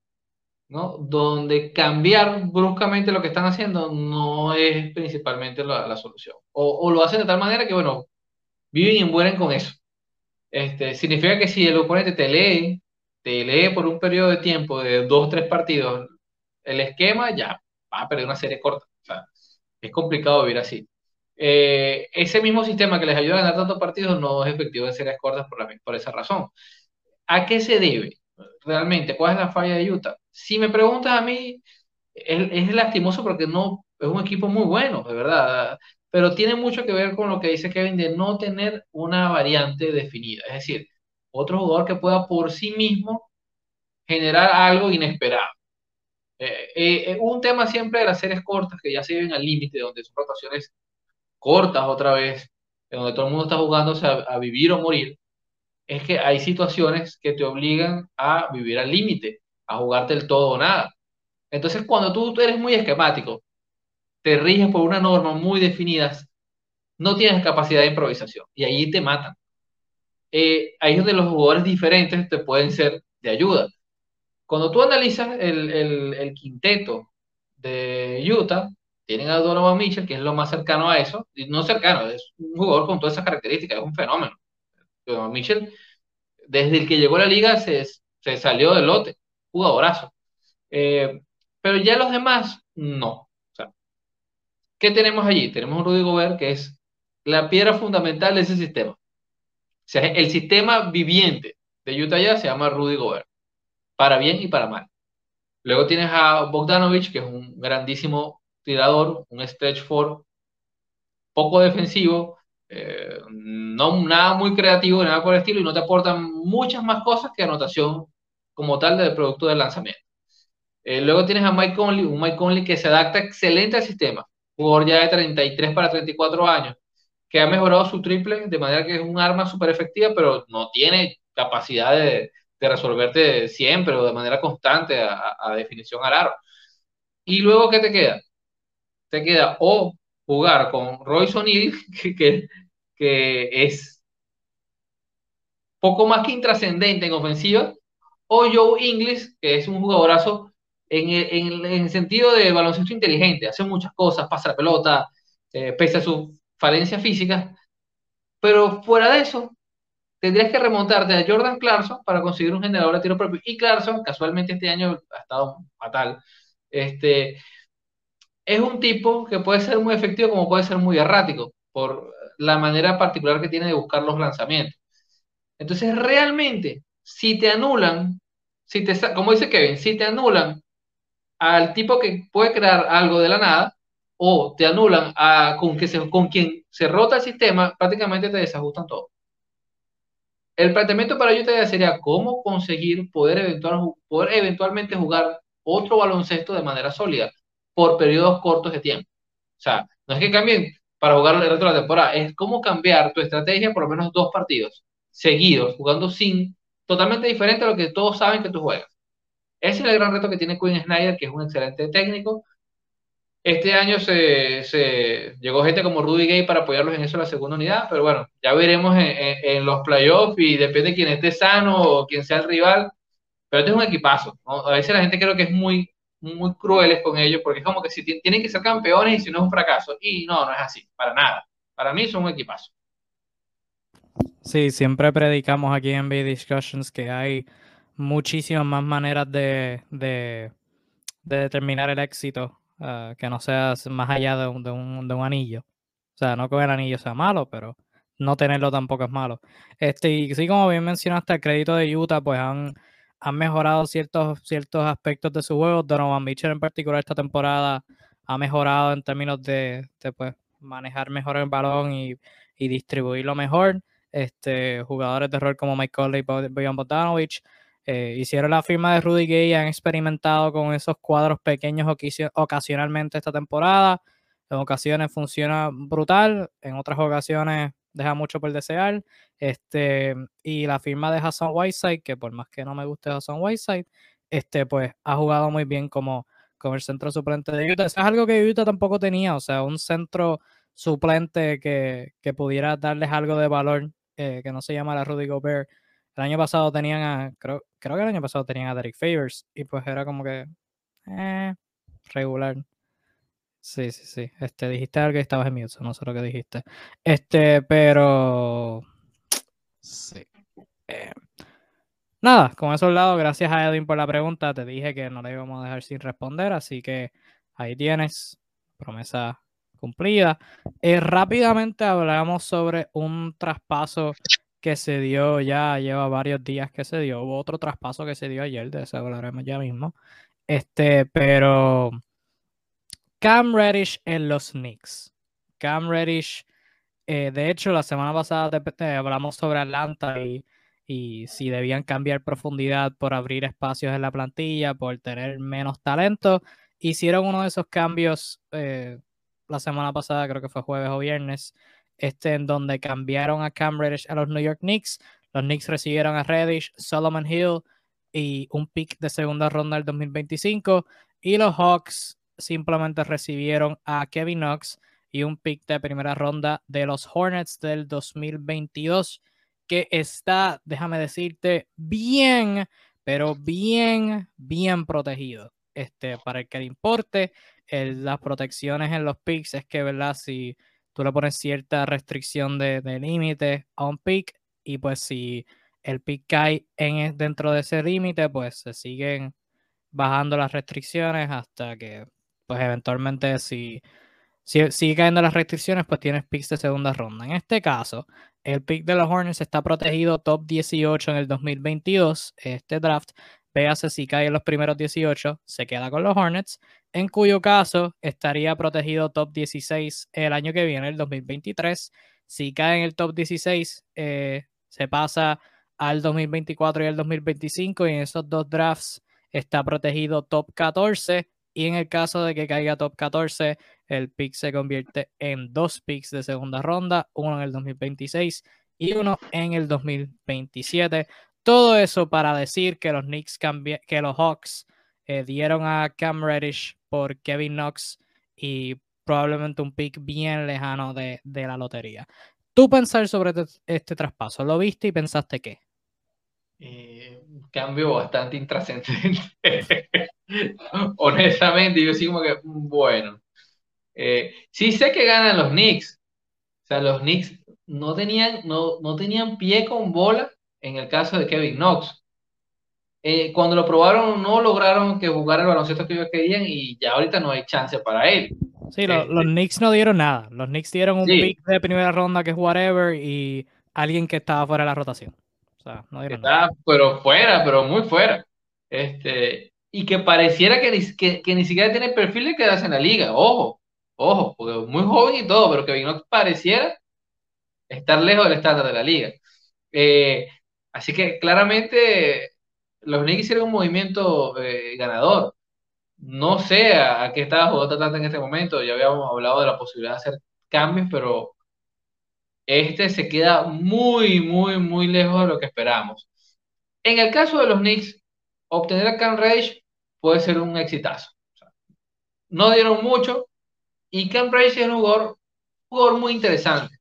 ¿no? Donde cambiar bruscamente lo que están haciendo no es principalmente la, solución. O, lo hacen de tal manera que, bueno, viven y mueren con eso. Este, significa que si el oponente te lee, te lee por un periodo de tiempo de dos o tres partidos, el esquema ya va a perder una serie corta. O sea, es complicado vivir así. Eh, ese mismo sistema que les ayuda a ganar tantos partidos no es efectivo en series cortas por, por esa razón. ¿A qué se debe realmente? ¿Cuál es la falla de Utah? Si me preguntas a mí, es, lastimoso porque no es un equipo muy bueno, de verdad, pero tiene mucho que ver con lo que dice Kevin de no tener una variante definida, es decir, otro jugador que pueda por sí mismo generar algo inesperado. Eh, eh, eh, un tema siempre de las series cortas que ya se viven al límite, donde son rotaciones cortas otra vez, donde todo el mundo está jugándose a vivir o morir, es que hay situaciones que te obligan a vivir al límite, a jugarte el todo o nada. Entonces, cuando tú eres muy esquemático, te riges por una norma muy definida, no tienes capacidad de improvisación y ahí te matan. Eh, ahí es donde los jugadores diferentes te pueden ser de ayuda. Cuando tú analizas el, el, quinteto de Utah, tienen a Donovan Mitchell, que es lo más cercano a eso, no cercano, es un jugador con todas esas características, es un fenómeno. Donovan Mitchell, desde el que llegó a la liga, se, se salió del lote, jugadorazo. Eh, pero ya los demás, no. ¿Qué tenemos allí? Tenemos un Rudy Gobert que es la piedra fundamental de ese sistema. O sea, el sistema viviente de Utah Jazz se llama Rudy Gobert, para bien y para mal. Luego tienes a Bogdanovich, que es un grandísimo tirador, un stretch four, poco defensivo, eh, no nada muy creativo, nada por el estilo, y no te aportan muchas más cosas que anotación como tal del producto del lanzamiento. Eh, luego tienes a Mike Conley, un Mike Conley que se adapta excelente al sistema, jugador ya de 33 para 34 años, que ha mejorado su triple de manera que es un arma súper efectiva, pero no tiene capacidad de, de, resolverte siempre o de manera constante a, definición al aro. Y luego, ¿qué te queda? Te queda o jugar con Royce O'Neill, que, que, es poco más que intrascendente en ofensiva, o Joe Inglis, que es un jugadorazo en, en, el sentido de baloncesto inteligente, hace muchas cosas, pasa la pelota, eh, pese a su falencia física, pero fuera de eso, tendrías que remontarte a Jordan Clarkson para conseguir un generador de tiro propio. Y Clarkson, casualmente este año ha estado fatal, este, es un tipo que puede ser muy efectivo como puede ser muy errático, por la manera particular que tiene de buscar los lanzamientos. Entonces, realmente, si te anulan, si te, como dice Kevin, si te anulan al tipo que puede crear algo de la nada, o te anulan a, con, que con quien se rota el sistema, prácticamente te desajustan todo. El planteamiento para Utah sería cómo conseguir poder, eventual, poder eventualmente jugar otro baloncesto de manera sólida por periodos cortos de tiempo. O sea, no es que cambien para jugar el resto de la temporada, es cómo cambiar tu estrategia por lo menos dos partidos seguidos, jugando sin, totalmente diferente a lo que todos saben que tú juegas. Ese es el gran reto que tiene Quinn Snyder, que es un excelente técnico, este año se, se, llegó gente como Rudy Gay para apoyarlos en eso en la segunda unidad, pero bueno, ya veremos en, en, los playoffs y depende de quién esté sano o quién sea el rival. Pero este es un equipazo. ¿no? A veces la gente creo que es muy, muy crueles con ellos porque es como que si tienen que ser campeones y si no es un fracaso. Y no, no es así, para nada. Para mí son un equipazo. Sí, siempre predicamos aquí en NBA Discussions que hay muchísimas más maneras de, de, de determinar el éxito uh, que no sea más allá de un, de, un, de un, anillo. O sea, no que el anillo sea malo, pero no tenerlo tampoco es malo. Este, y sí, como bien mencionaste, el crédito de Utah, pues han, han mejorado ciertos, ciertos aspectos de su juego. Donovan Mitchell en particular esta temporada ha mejorado en términos de, de pues, manejar mejor el balón y, y, distribuirlo mejor. Este, jugadores de rol como Mike Conley y Bojan Bogdanovic eh, hicieron la firma de Rudy Gay y han experimentado con esos cuadros pequeños ocasionalmente esta temporada. En ocasiones funciona brutal, en otras ocasiones deja mucho por desear. Este, y la firma de Hassan Whiteside, que por más que no me guste Hassan Whiteside, este, pues ha jugado muy bien como, como el centro suplente de Utah. Eso es algo que Utah tampoco tenía, o sea, un centro suplente que, que pudiera darles algo de valor, eh, que no se llama la Rudy Gobert el año pasado tenían a, creo, creo que el año pasado tenían a Derek Favors y pues era como que eh, regular. Sí, sí, sí. Este, dijiste algo que estabas en mute, no sé lo que dijiste. Este, pero sí. Eh, nada, con eso al lado, gracias a Edwin por la pregunta. Te dije que no le íbamos a dejar sin responder, así que ahí tienes. Promesa cumplida. Eh, rápidamente hablamos sobre un traspaso que se dio ya, lleva varios días que se dio. Hubo otro traspaso que se dio ayer, de eso hablaremos ya mismo. Este, pero Cam Reddish en los Knicks. Cam Reddish, eh, de hecho, la semana pasada hablamos sobre Atlanta y, si debían cambiar profundidad por abrir espacios en la plantilla, por tener menos talento. Hicieron uno de esos cambios eh, la semana pasada, creo que fue jueves o viernes, este, en donde cambiaron a Cam Reddish a los New York Knicks. Los Knicks recibieron a Reddish, Solomon Hill y un pick de segunda ronda del 2025. Y los Hawks simplemente recibieron a Kevin Knox y un pick de primera ronda de los Hornets del 2022, que está, déjame decirte, bien, pero bien, bien protegido. este, para el que le importe, las protecciones en los picks es que, ¿verdad? Si tú le pones cierta restricción de, límite a un pick y pues si el pick cae en, dentro de ese límite, pues se siguen bajando las restricciones hasta que, pues eventualmente si, si sigue cayendo las restricciones, pues tienes picks de segunda ronda. En este caso, el pick de los Hornets está protegido top 18 en el 2022, este draft. Véase si cae en los primeros 18, se queda con los Hornets, en cuyo caso estaría protegido top 16 el año que viene, el 2023. Si cae en el top 16, eh, se pasa al 2024 y al 2025 y en esos dos drafts está protegido top 14 y en el caso de que caiga top 14, el pick se convierte en dos picks de segunda ronda, uno en el 2026 y uno en el 2027. Todo eso para decir que los Knicks que los Hawks eh, dieron a Cam Reddish por Kevin Knox y probablemente un pick bien lejano de, la lotería. ¿Tú pensar sobre este, este, traspaso? ¿Lo viste y pensaste qué? Eh, cambio bastante intrascendente. Honestamente, yo sí como que, bueno. Eh, sí sé que ganan los Knicks. O sea, los Knicks no tenían, no, no tenían pie con bola en el caso de Kevin Knox. Eh, cuando lo probaron no lograron que jugara el baloncesto que ellos querían y ya ahorita no hay chance para él. Sí, los este Knicks no dieron nada. Los Knicks dieron un pick de primera ronda que es whatever y alguien que estaba fuera de la rotación. Sea, no nada. Pero fuera, pero muy fuera. Este, y que pareciera que ni, que, que ni siquiera tiene perfil de quedarse en la liga. Ojo, ojo, porque muy joven y todo, pero que no pareciera estar lejos del estándar de la liga. Eh, así que claramente los Knicks hicieron un movimiento eh, ganador. No sé a, qué estaba jugando Atlanta en este momento. Ya habíamos hablado de la posibilidad de hacer cambios, pero este se queda muy, muy, muy lejos de lo que esperamos. En el caso de los Knicks, obtener a Cam Rage puede ser un exitazo. no dieron mucho y Cam Rage es un jugador, muy interesante.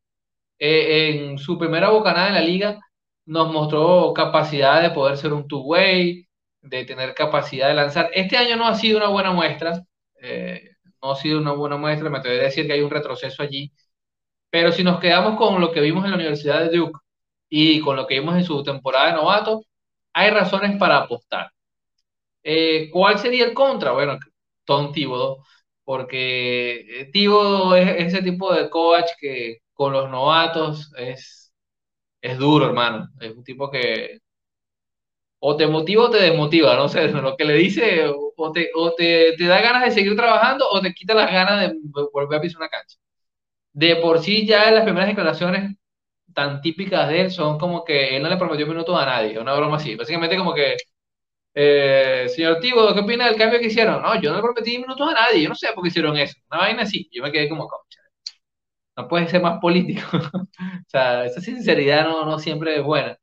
Eh, en su primera bocanada en la liga nos mostró capacidad de poder ser un two-way, de tener capacidad de lanzar. Este año no ha sido una buena muestra, eh, no ha sido una buena muestra, me atrevo a decir que hay un retroceso allí, pero si nos quedamos con lo que vimos en la Universidad de Duke y con lo que vimos en su temporada de novato, hay razones para apostar. Eh, ¿Cuál sería el contra? Bueno, Tom Thibodeau, porque eh, Thibodeau es ese tipo de coach que con los novatos es es duro, hermano. Es un tipo que o te motiva o te desmotiva, no sé, lo que le dice, o te, o te, te da ganas de seguir trabajando o te quita las ganas de volver a pisar una cancha. De por sí ya las primeras declaraciones tan típicas de él son como que él no le prometió minutos a nadie, una broma así. Básicamente como que, eh, señor Tibo, ¿qué opina del cambio que hicieron? No, yo no le prometí minutos a nadie, yo no sé por qué hicieron eso. Una vaina así, yo me quedé como, concha, no puede ser más político. o sea, esa sinceridad no, no siempre es buena.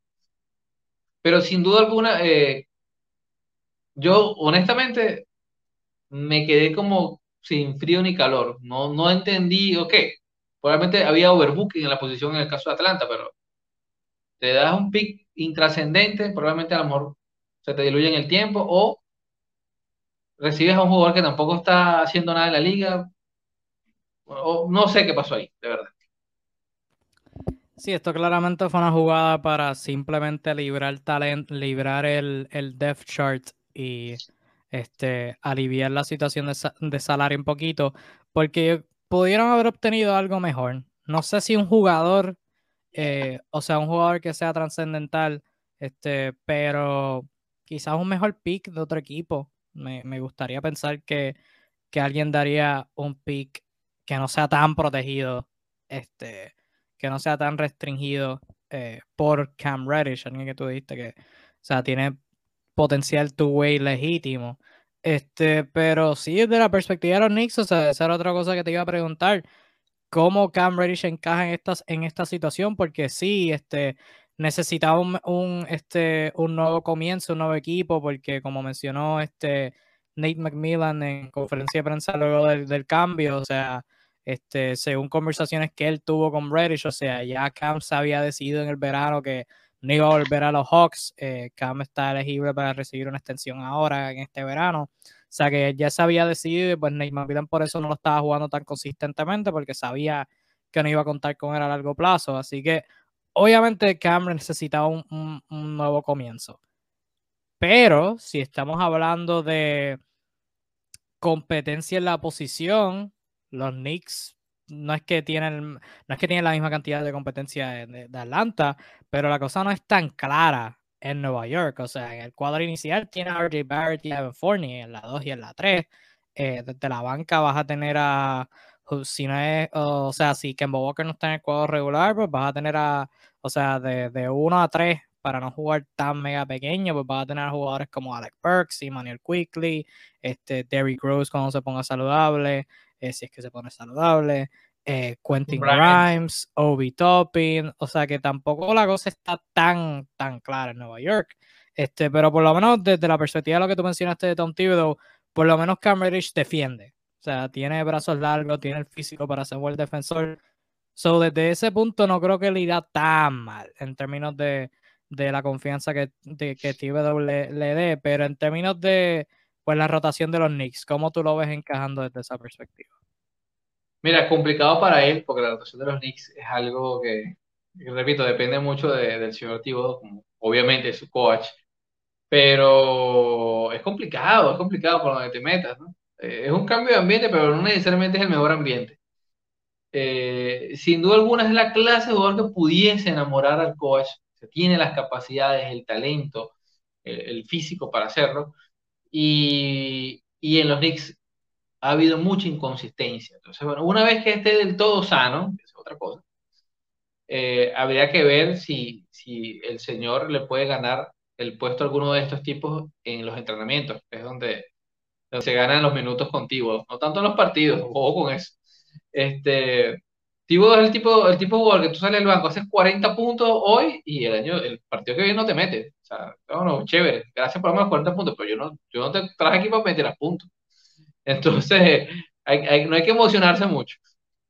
Pero sin duda alguna, eh, yo honestamente me quedé como sin frío ni calor. No, no entendí, ok, probablemente había overbooking en la posición en el caso de Atlanta, pero te das un pick intrascendente, probablemente a lo mejor se te diluye en el tiempo, o recibes a un jugador que tampoco está haciendo nada en la liga, no sé qué pasó ahí, de verdad. Sí, esto claramente fue una jugada para simplemente librar talent, librar el, el depth chart y este, aliviar la situación de, salario un poquito, porque pudieron haber obtenido algo mejor. No sé si un jugador, eh, o sea, un jugador que sea trascendental, este, pero quizás un mejor pick de otro equipo. Me, me gustaría pensar que, que alguien daría un pick que no sea tan protegido, este, que no sea tan restringido eh, por Cam Reddish, alguien que tú dijiste que, o sea, tiene potencial two-way legítimo. Este, pero sí, desde la perspectiva de los Knicks, o sea, esa era otra cosa que te iba a preguntar. ¿Cómo Cam Reddish encaja en, estas, en esta situación? Porque sí, este, necesitaba un, este, un nuevo comienzo, un nuevo equipo, porque como mencionó este Nate McMillan en conferencia de prensa luego del, del cambio, o sea, este, según conversaciones que él tuvo con Reddish, o sea, ya Cam se había decidido en el verano que no iba a volver a los Hawks. Eh, Cam está elegible para recibir una extensión ahora en este verano. sea que ya se había decidido y pues Nate McMillan por eso no lo estaba jugando tan consistentemente porque sabía que no iba a contar con él a largo plazo. Así que obviamente Cameron necesitaba un nuevo comienzo. Pero si estamos hablando de competencia en la posición, los Knicks no es que tienen, no es que tienen la misma cantidad de competencia de, Atlanta, pero la cosa no es tan clara en Nueva York. O sea, en el cuadro inicial tiene a RJ Barrett y Evan Fournier en la 2 y en la 3. Eh, desde la banca vas a tener a, si no es, o sea, si Kemba Walker no está en el cuadro regular, pues vas a tener a, o sea, de, de 1 a 3 para no jugar tan mega pequeño, pues vas a tener jugadores como Alec Burks Manuel Quickly, este, Derrick Rose cuando se ponga saludable, eh, si es que se pone saludable, eh, Quentin Grimes, Obi Toppin, o sea que tampoco la cosa está tan, tan clara en Nueva York. Este, pero por lo menos desde la perspectiva de lo que tú mencionaste de Tom Thibodeau, por lo menos Cam defiende. O sea, tiene brazos largos, tiene el físico para ser buen defensor. So, desde ese punto no creo que le irá tan mal en términos de, de la confianza que, de, que Thibodeau le, le dé, pero en términos de pues la rotación de los Knicks, ¿cómo tú lo ves encajando desde esa perspectiva? Mira, complicado para él, porque la rotación de los Knicks es algo que, repito, depende mucho del señor Thibodeau, como obviamente su coach, pero es complicado, es complicado por donde te metas, ¿no? Eh, es un cambio de ambiente, pero no necesariamente es el mejor ambiente. Eh, sin duda alguna es la clase de jugador que pudiese enamorar al coach, se tiene las capacidades, el talento, el, físico para hacerlo, y, y, en los Knicks ha habido mucha inconsistencia. Entonces, bueno, una vez que esté del todo sano, es otra cosa, eh, habría que ver si, si el señor le puede ganar el puesto a alguno de estos tipos en los entrenamientos, es donde, donde se ganan los minutos contigo, no tanto en los partidos, ojo con eso. Este, Tibo es el tipo, el tipo de jugador que tú sales del banco, haces 40 puntos hoy y el año, el partido que viene no te mete. Sea, bueno, chévere, gracias por los 40 puntos, pero yo no, yo no te traje aquí para meter a puntos. Entonces, no hay que emocionarse mucho.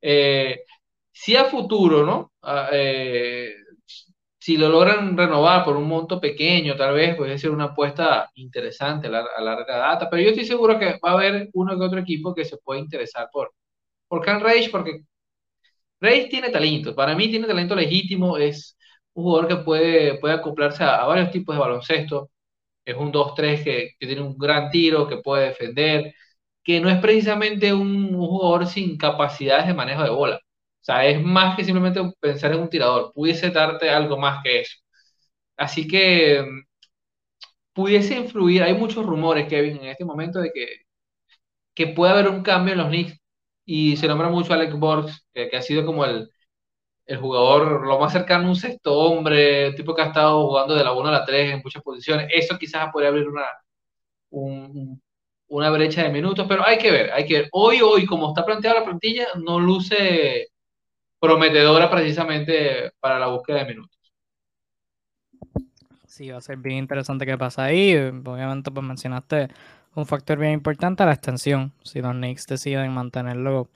Eh, si a futuro, ¿no? Ah, eh, si lo logran renovar por un monto pequeño, tal vez puede ser una apuesta interesante a, larga data, pero yo estoy seguro que va a haber uno que otro equipo que se puede interesar por, por Can Rage, porque Rage tiene talento, para mí tiene talento legítimo, es un jugador que puede, puede acoplarse a, varios tipos de baloncesto, es un 2-3 que, que, tiene un gran tiro, que puede defender, que no es precisamente un, jugador sin capacidades de manejo de bola. O sea, es más que simplemente pensar en un tirador. Pudiese darte algo más que eso. Así que mm, pudiese influir. Hay muchos rumores, Kevin, en este momento de que, que puede haber un cambio en los Knicks. Y se nombra mucho a Alec Borgs, que, ha sido como el, el jugador lo más cercano un sexto hombre, tipo que ha estado jugando de la 1 a la 3 en muchas posiciones. Eso quizás podría abrir una, un, una brecha de minutos, pero hay que ver, hay que ver. Hoy, hoy, como está planteada la plantilla, no luce prometedora precisamente para la búsqueda de minutos. Sí, va a ser bien interesante qué pasa ahí. Obviamente, pues mencionaste un factor bien importante, la extensión. Si los Knicks deciden mantenerlo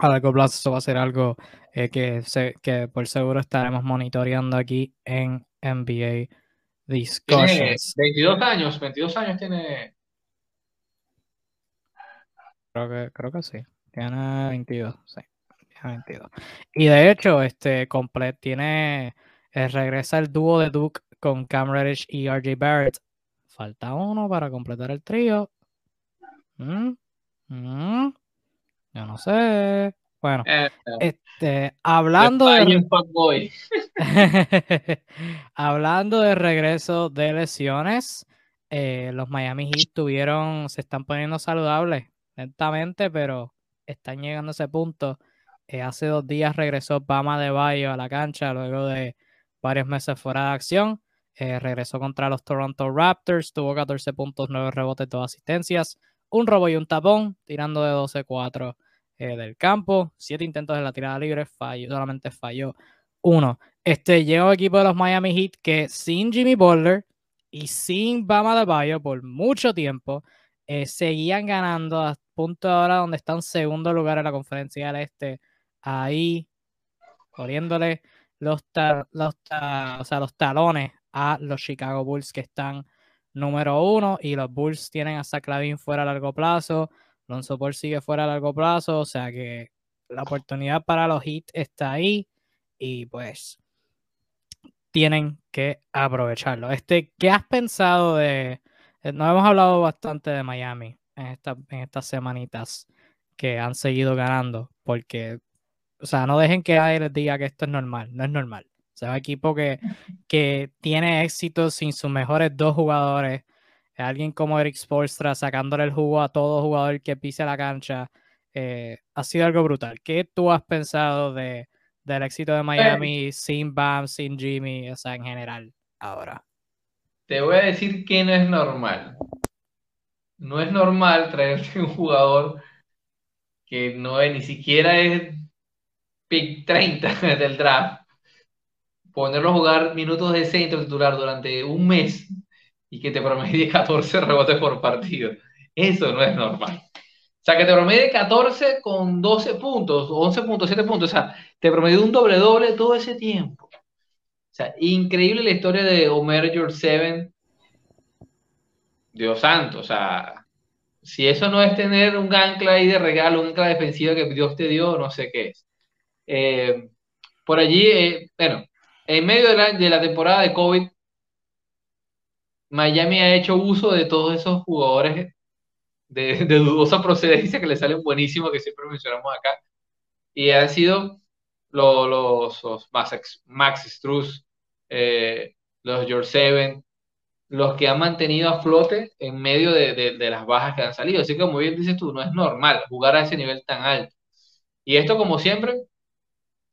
a largo plazo, eso va a ser algo eh, que, se, que por seguro estaremos monitoreando aquí en NBA Discussions. Tiene 22 años, 22 años tiene Creo que, creo que sí. Tiene 22, sí. Tiene 22. Y de hecho, este complet tiene. Eh, regresa el dúo de Duke con Cam Reddish y RJ Barrett. Falta uno para completar el trío. ¿Mm? ¿Mm? Yo no sé. Bueno, eh, este, hablando de. hablando de regreso de lesiones, eh, los Miami Heat tuvieron, se están poniendo saludables lentamente, pero están llegando a ese punto. Eh, hace dos días regresó Bama de Bayo a la cancha luego de varios meses fuera de acción. Regresó contra los Toronto Raptors, tuvo 14 puntos, 9 rebotes, 2 asistencias, un robo y un tapón, tirando de 12-4 eh, del campo, 7 intentos de la tirada libre, falló, solamente falló uno. Este llegó equipo de los Miami Heat que sin Jimmy Butler y sin Bama de Bayo por mucho tiempo seguían ganando a punto ahora donde están segundo lugar en la conferencia del este, ahí poniéndole los, los talones a los Chicago Bulls que están número uno y los Bulls tienen hasta Clavin fuera a largo plazo, Lonzo Ball sigue fuera a largo plazo, o sea que la oportunidad para los Heat está ahí y pues tienen que aprovecharlo. Este, ¿qué has pensado de eh, nos hemos hablado bastante de Miami en, en estas semanitas que han seguido ganando, porque, o sea, no dejen que nadie les diga que esto es normal, no es normal. O sea, un equipo que, que tiene éxito sin sus mejores dos jugadores, alguien como Eric Spolstra sacándole el jugo a todo jugador que pise la cancha, eh, ha sido algo brutal. ¿Qué tú has pensado de, del éxito de Miami sin Bam, sin Jimmy, o sea, en general, ahora? Te voy a decir que no es normal. No es normal traerte un jugador que no es, ni siquiera es pick 30 del draft, ponerlo a jugar minutos de centro titular durante un mes y que te promedie 14 rebotes por partido. Eso no es normal. O sea, que te promedie 14 con 12 puntos, 11.7 puntos, o sea, te promedie un doble doble todo ese tiempo sea, increíble la historia de Homer George Seven. Dios santo, o sea, si eso no es tener un gancla ahí de regalo, un gancla defensivo que Dios te dio, no sé qué es. Eh, por allí, eh, bueno, en medio de la, de la, temporada de COVID, Miami ha hecho uso de todos esos jugadores de, de dudosa procedencia que le salen buenísimos, que siempre mencionamos acá, y han sido los, los, Max, Max Struz, eh, los George Seven, los que han mantenido a flote en medio de, las bajas que han salido. Así que, como bien dices tú, no es normal jugar a ese nivel tan alto. Y esto, como siempre,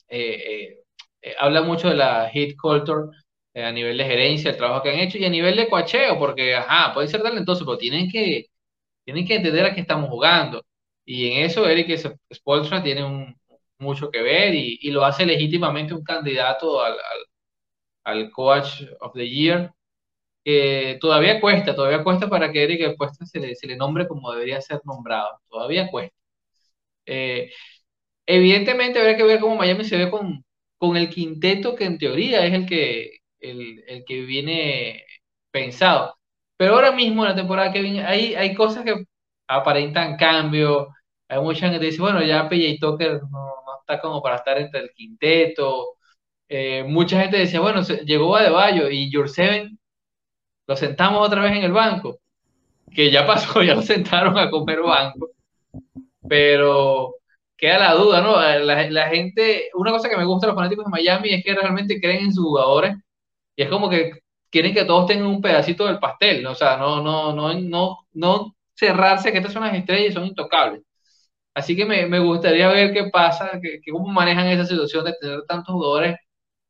eh, eh, habla mucho de la hit culture a nivel de gerencia, el trabajo que han hecho y a nivel de coacheo, porque, ajá, puede ser talentoso, pero tienen que, tienen que entender a qué estamos jugando. Y en eso Eric Spolstra tiene mucho que ver y, lo hace legítimamente un candidato al, al, Coach of the Year. todavía cuesta, todavía cuesta para que Eric Cuesta se le, se le nombre como debería ser nombrado. Todavía cuesta. Eh, evidentemente habrá que ver cómo Miami se ve con, con el quinteto que en teoría es el que, el, el, que viene pensado. Pero ahora mismo en la temporada que viene hay, hay cosas que aparentan cambio. Hay mucha gente que dice, bueno, ya PJ Tucker no, está como para estar entre el quinteto. Eh, mucha gente decía, bueno, llegó a Bayo y Your Seven lo sentamos otra vez en el banco, que ya pasó, ya lo sentaron a comer banco, pero queda la duda, ¿no? La, gente, una cosa que me gusta de los fanáticos de Miami es que realmente creen en sus jugadores y es como que quieren que todos tengan un pedacito del pastel, ¿no? o sea, no, no, no, no, no cerrarse que estas son las estrellas y son intocables. Así que me, me gustaría ver qué pasa, que, cómo manejan esa situación de tener tantos jugadores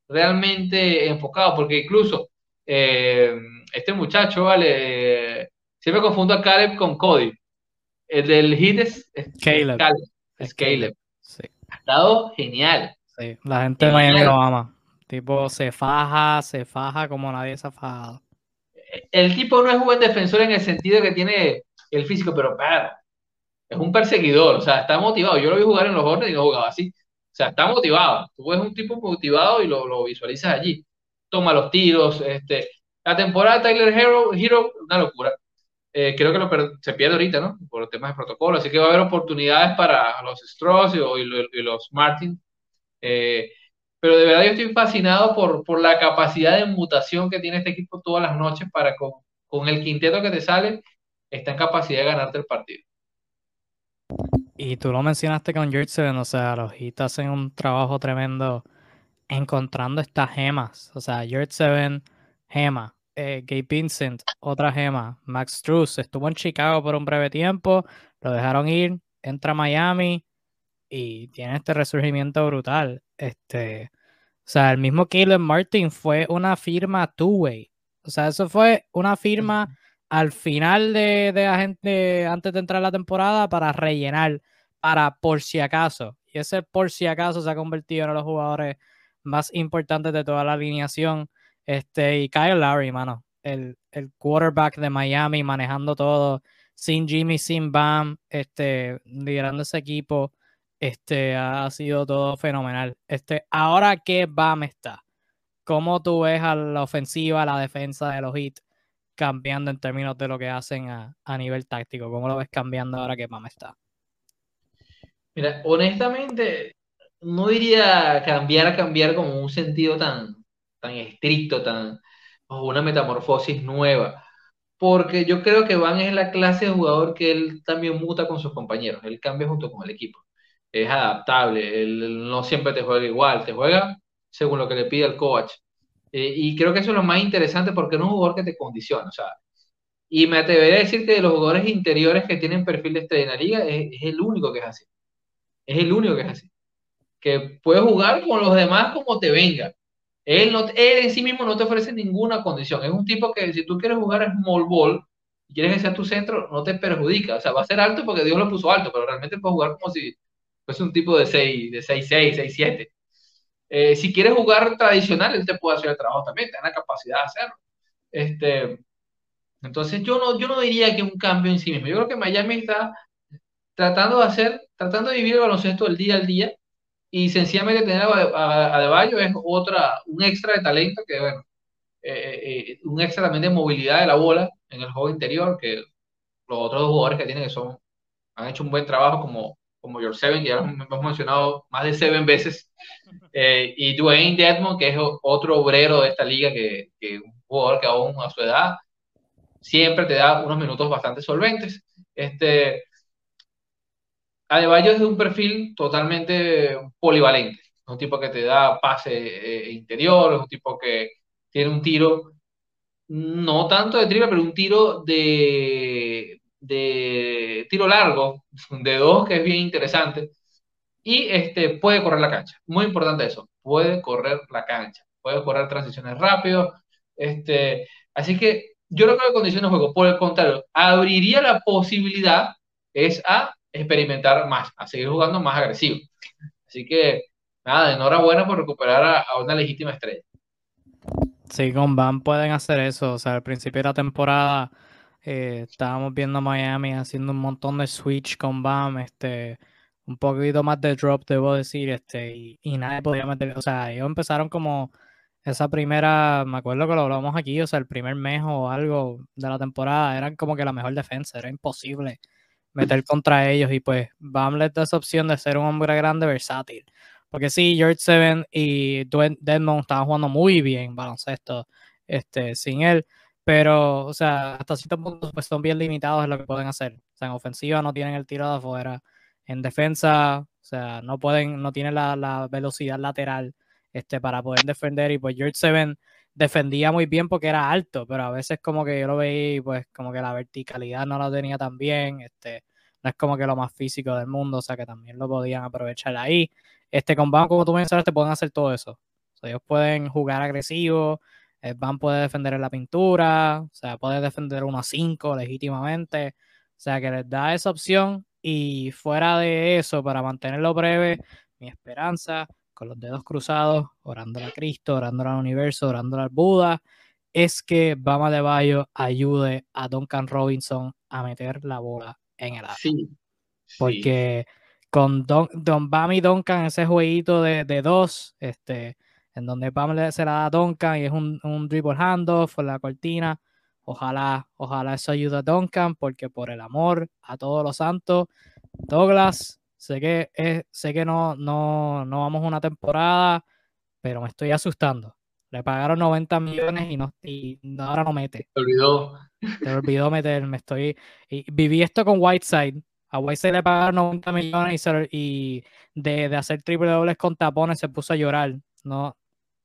realmente enfocados, porque incluso eh, este muchacho, vale, siempre confundo a Caleb con Cody. El del hit es, Caleb. Es Caleb. Sí. Ha estado genial. Sí, la gente de Miami lo ama. Tipo, se faja, se faja como nadie se ha fajado. El tipo no es buen defensor en el sentido que tiene el físico, pero para, es un perseguidor, o sea, está motivado. Yo lo vi jugar en los Hornets y no jugaba así. O sea, está motivado. Tú ves un tipo motivado y lo, lo visualizas allí. Toma los tiros. Este, la temporada de Tyler Hero, Hero una locura. Eh, creo que lo se pierde ahorita, ¿no? Por temas de protocolo. Así que va a haber oportunidades para los Strauss y, los Martin. Eh, pero de verdad yo estoy fascinado por, por la capacidad de mutación que tiene este equipo todas las noches para con, con el quinteto que te sale, está en capacidad de ganarte el partido. Y tú lo mencionaste con George Seven, o sea, los Heat hacen un trabajo tremendo encontrando estas gemas. O sea, George Seven, gema. Eh, Gabe Vincent, otra gema. Max Struz estuvo en Chicago por un breve tiempo, lo dejaron ir, entra a Miami y tiene este resurgimiento brutal. Este, o sea, el mismo Caleb Martin fue una firma two-way. O sea, eso fue una firma al final de, de agente, antes de entrar la temporada, para rellenar, para por si acaso. Y ese por si acaso se ha convertido en uno de los jugadores más importantes de toda la alineación. Este, y Kyle Lowry, mano, el, el quarterback de Miami manejando todo, sin Jimmy, sin Bam, este, liderando ese equipo, este, ha sido todo fenomenal. Este, ahora que Bam está, ¿cómo tú ves a la ofensiva, a la defensa de los Heat? cambiando en términos de lo que hacen a, nivel táctico? ¿Cómo lo ves cambiando ahora que Pam está? Mira, honestamente, no diría cambiar a cambiar como un sentido tan, tan estricto, tan una metamorfosis nueva. Porque yo creo que Van es la clase de jugador que él también muta con sus compañeros, él cambia junto con el equipo. Es adaptable, él no siempre te juega igual, te juega según lo que le pide el coach. Eh, y creo que eso es lo más interesante porque es un jugador que te condiciona. O sea, y me atrevería a decir que de los jugadores interiores que tienen perfil de estrella en la liga, es, es, el único que es así. Es el único que es así. Que puede jugar con los demás como te venga. Él, no, él en sí mismo no te ofrece ninguna condición. Es un tipo que si tú quieres jugar small ball y quieres que sea tu centro, no te perjudica. O sea, va a ser alto porque Dios lo puso alto, pero realmente puede jugar como si fuese un tipo de 6, de 6-6, 6-7. Eh, si quieres jugar tradicional, él te puede hacer el trabajo también, tiene la capacidad de hacerlo. Este, entonces yo no, yo no diría que un cambio en sí mismo. Yo creo que Miami está tratando de hacer, tratando de vivir el baloncesto del día al día y sencillamente tener a, a, es otra, un extra de talento que, bueno, eh, eh, un extra también de movilidad de la bola en el juego interior, que los otros dos jugadores que tienen que son, han hecho un buen trabajo como como George Seven, que ya lo hemos mencionado más de seven veces, eh, y Dwayne Dedmon, que es otro obrero de esta liga, que, que un jugador que aún a su edad siempre te da unos minutos bastante solventes. Este, Adebayo es de un perfil totalmente polivalente. Es un tipo que te da pase eh, interior, es un tipo que tiene un tiro, no tanto de triple, pero un tiro de, tiro largo, de dos, que es bien interesante. Y este, puede correr la cancha. Muy importante eso. Puede correr la cancha. Puede correr transiciones rápido. Este, así que yo creo que condiciones de juego. Por el contrario, abriría la posibilidad es a experimentar más, a seguir jugando más agresivo. Así que, nada, enhorabuena por recuperar a, una legítima estrella. Sí, con Van pueden hacer eso. O sea, al principio de la temporada eh, estábamos viendo a Miami haciendo un montón de switch con Bam, este, un poquito más de drop, debo decir, este, y, y nadie podía meter, o sea, ellos empezaron como esa primera, me acuerdo que lo hablamos aquí, o sea, el primer mes o algo de la temporada, eran como que la mejor defensa, era imposible meter contra ellos y pues Bam les da esa opción de ser un hombre grande versátil. Porque sí, George Seven y Deadmond estaban jugando muy bien baloncesto este, sin él, pero, o sea, hasta cierto punto pues, son bien limitados en lo que pueden hacer. O sea, en ofensiva no tienen el tiro de afuera, en defensa, o sea, no pueden, no tienen la, velocidad lateral este, para poder defender. Y pues George Seven defendía muy bien porque era alto, pero a veces como que yo lo veía pues como que la verticalidad no la tenía tan bien, este, no es como que lo más físico del mundo, o sea que también lo podían aprovechar ahí. Este con como tú mencionaste, pueden hacer todo eso. O sea, ellos pueden jugar agresivo, Van puede defender en la pintura, o sea, puede defender 1 a 5 legítimamente. O sea, que les da esa opción. Y fuera de eso, para mantenerlo breve, mi esperanza, con los dedos cruzados, orando a Cristo, orando al universo, orando al Buda, es que Bama de Bayo ayude a Duncan Robinson a meter la bola en el área. Sí, Porque con Don, Don Bam y Duncan, ese jueguito de, de dos, este, en donde Pam se la da a Duncan y es un, un dribble handoff por la cortina. Ojalá, ojalá eso ayude a Duncan, porque por el amor a todos los santos, Douglas, sé que, sé que no, no, no vamos una temporada, pero me estoy asustando. Le pagaron 90 millones y, no, y ahora no mete. Se olvidó. Se olvidó meter. Me estoy. Y viví esto con Whiteside. A Whiteside le pagaron 90 millones y, de, de, hacer triple dobles con tapones se puso a llorar. No,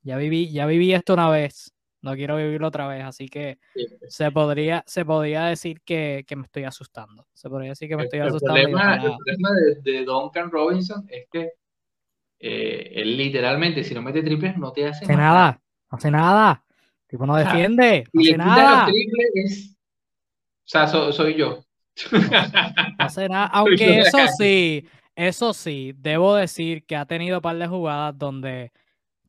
ya viví, ya viví esto una vez, no quiero vivirlo otra vez, así que se podría, se podría decir que, me estoy asustando. Se podría decir que me estoy asustando. el problema de, Duncan Robinson es que eh, él literalmente, si no mete triples, no te hace, hace nada. No hace nada. Tipo, no defiende. No hace nada. Triples O sea, soy yo. No, hace nada. Aunque eso sí, eso sí, debo decir que ha tenido un par de jugadas donde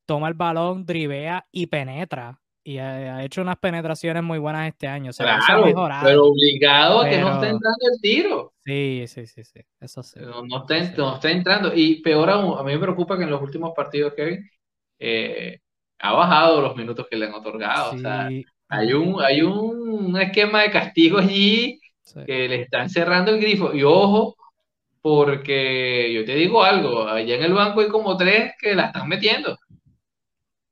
toma el balón, drivea y penetra. Y ha, hecho unas penetraciones muy buenas este año. Claro, pero obligado a que no esté entrando el tiro. Sí, sí, sí, sí. Eso sí. No, está, entrando. Y peor aún, a mí me preocupa que en los últimos partidos, Kevin, eh, ha bajado los minutos que le han otorgado. o sea, Hay un, hay un esquema de castigo allí que le están cerrando el grifo. Y ojo, porque yo te digo algo, allá en el banco hay como tres que la están metiendo.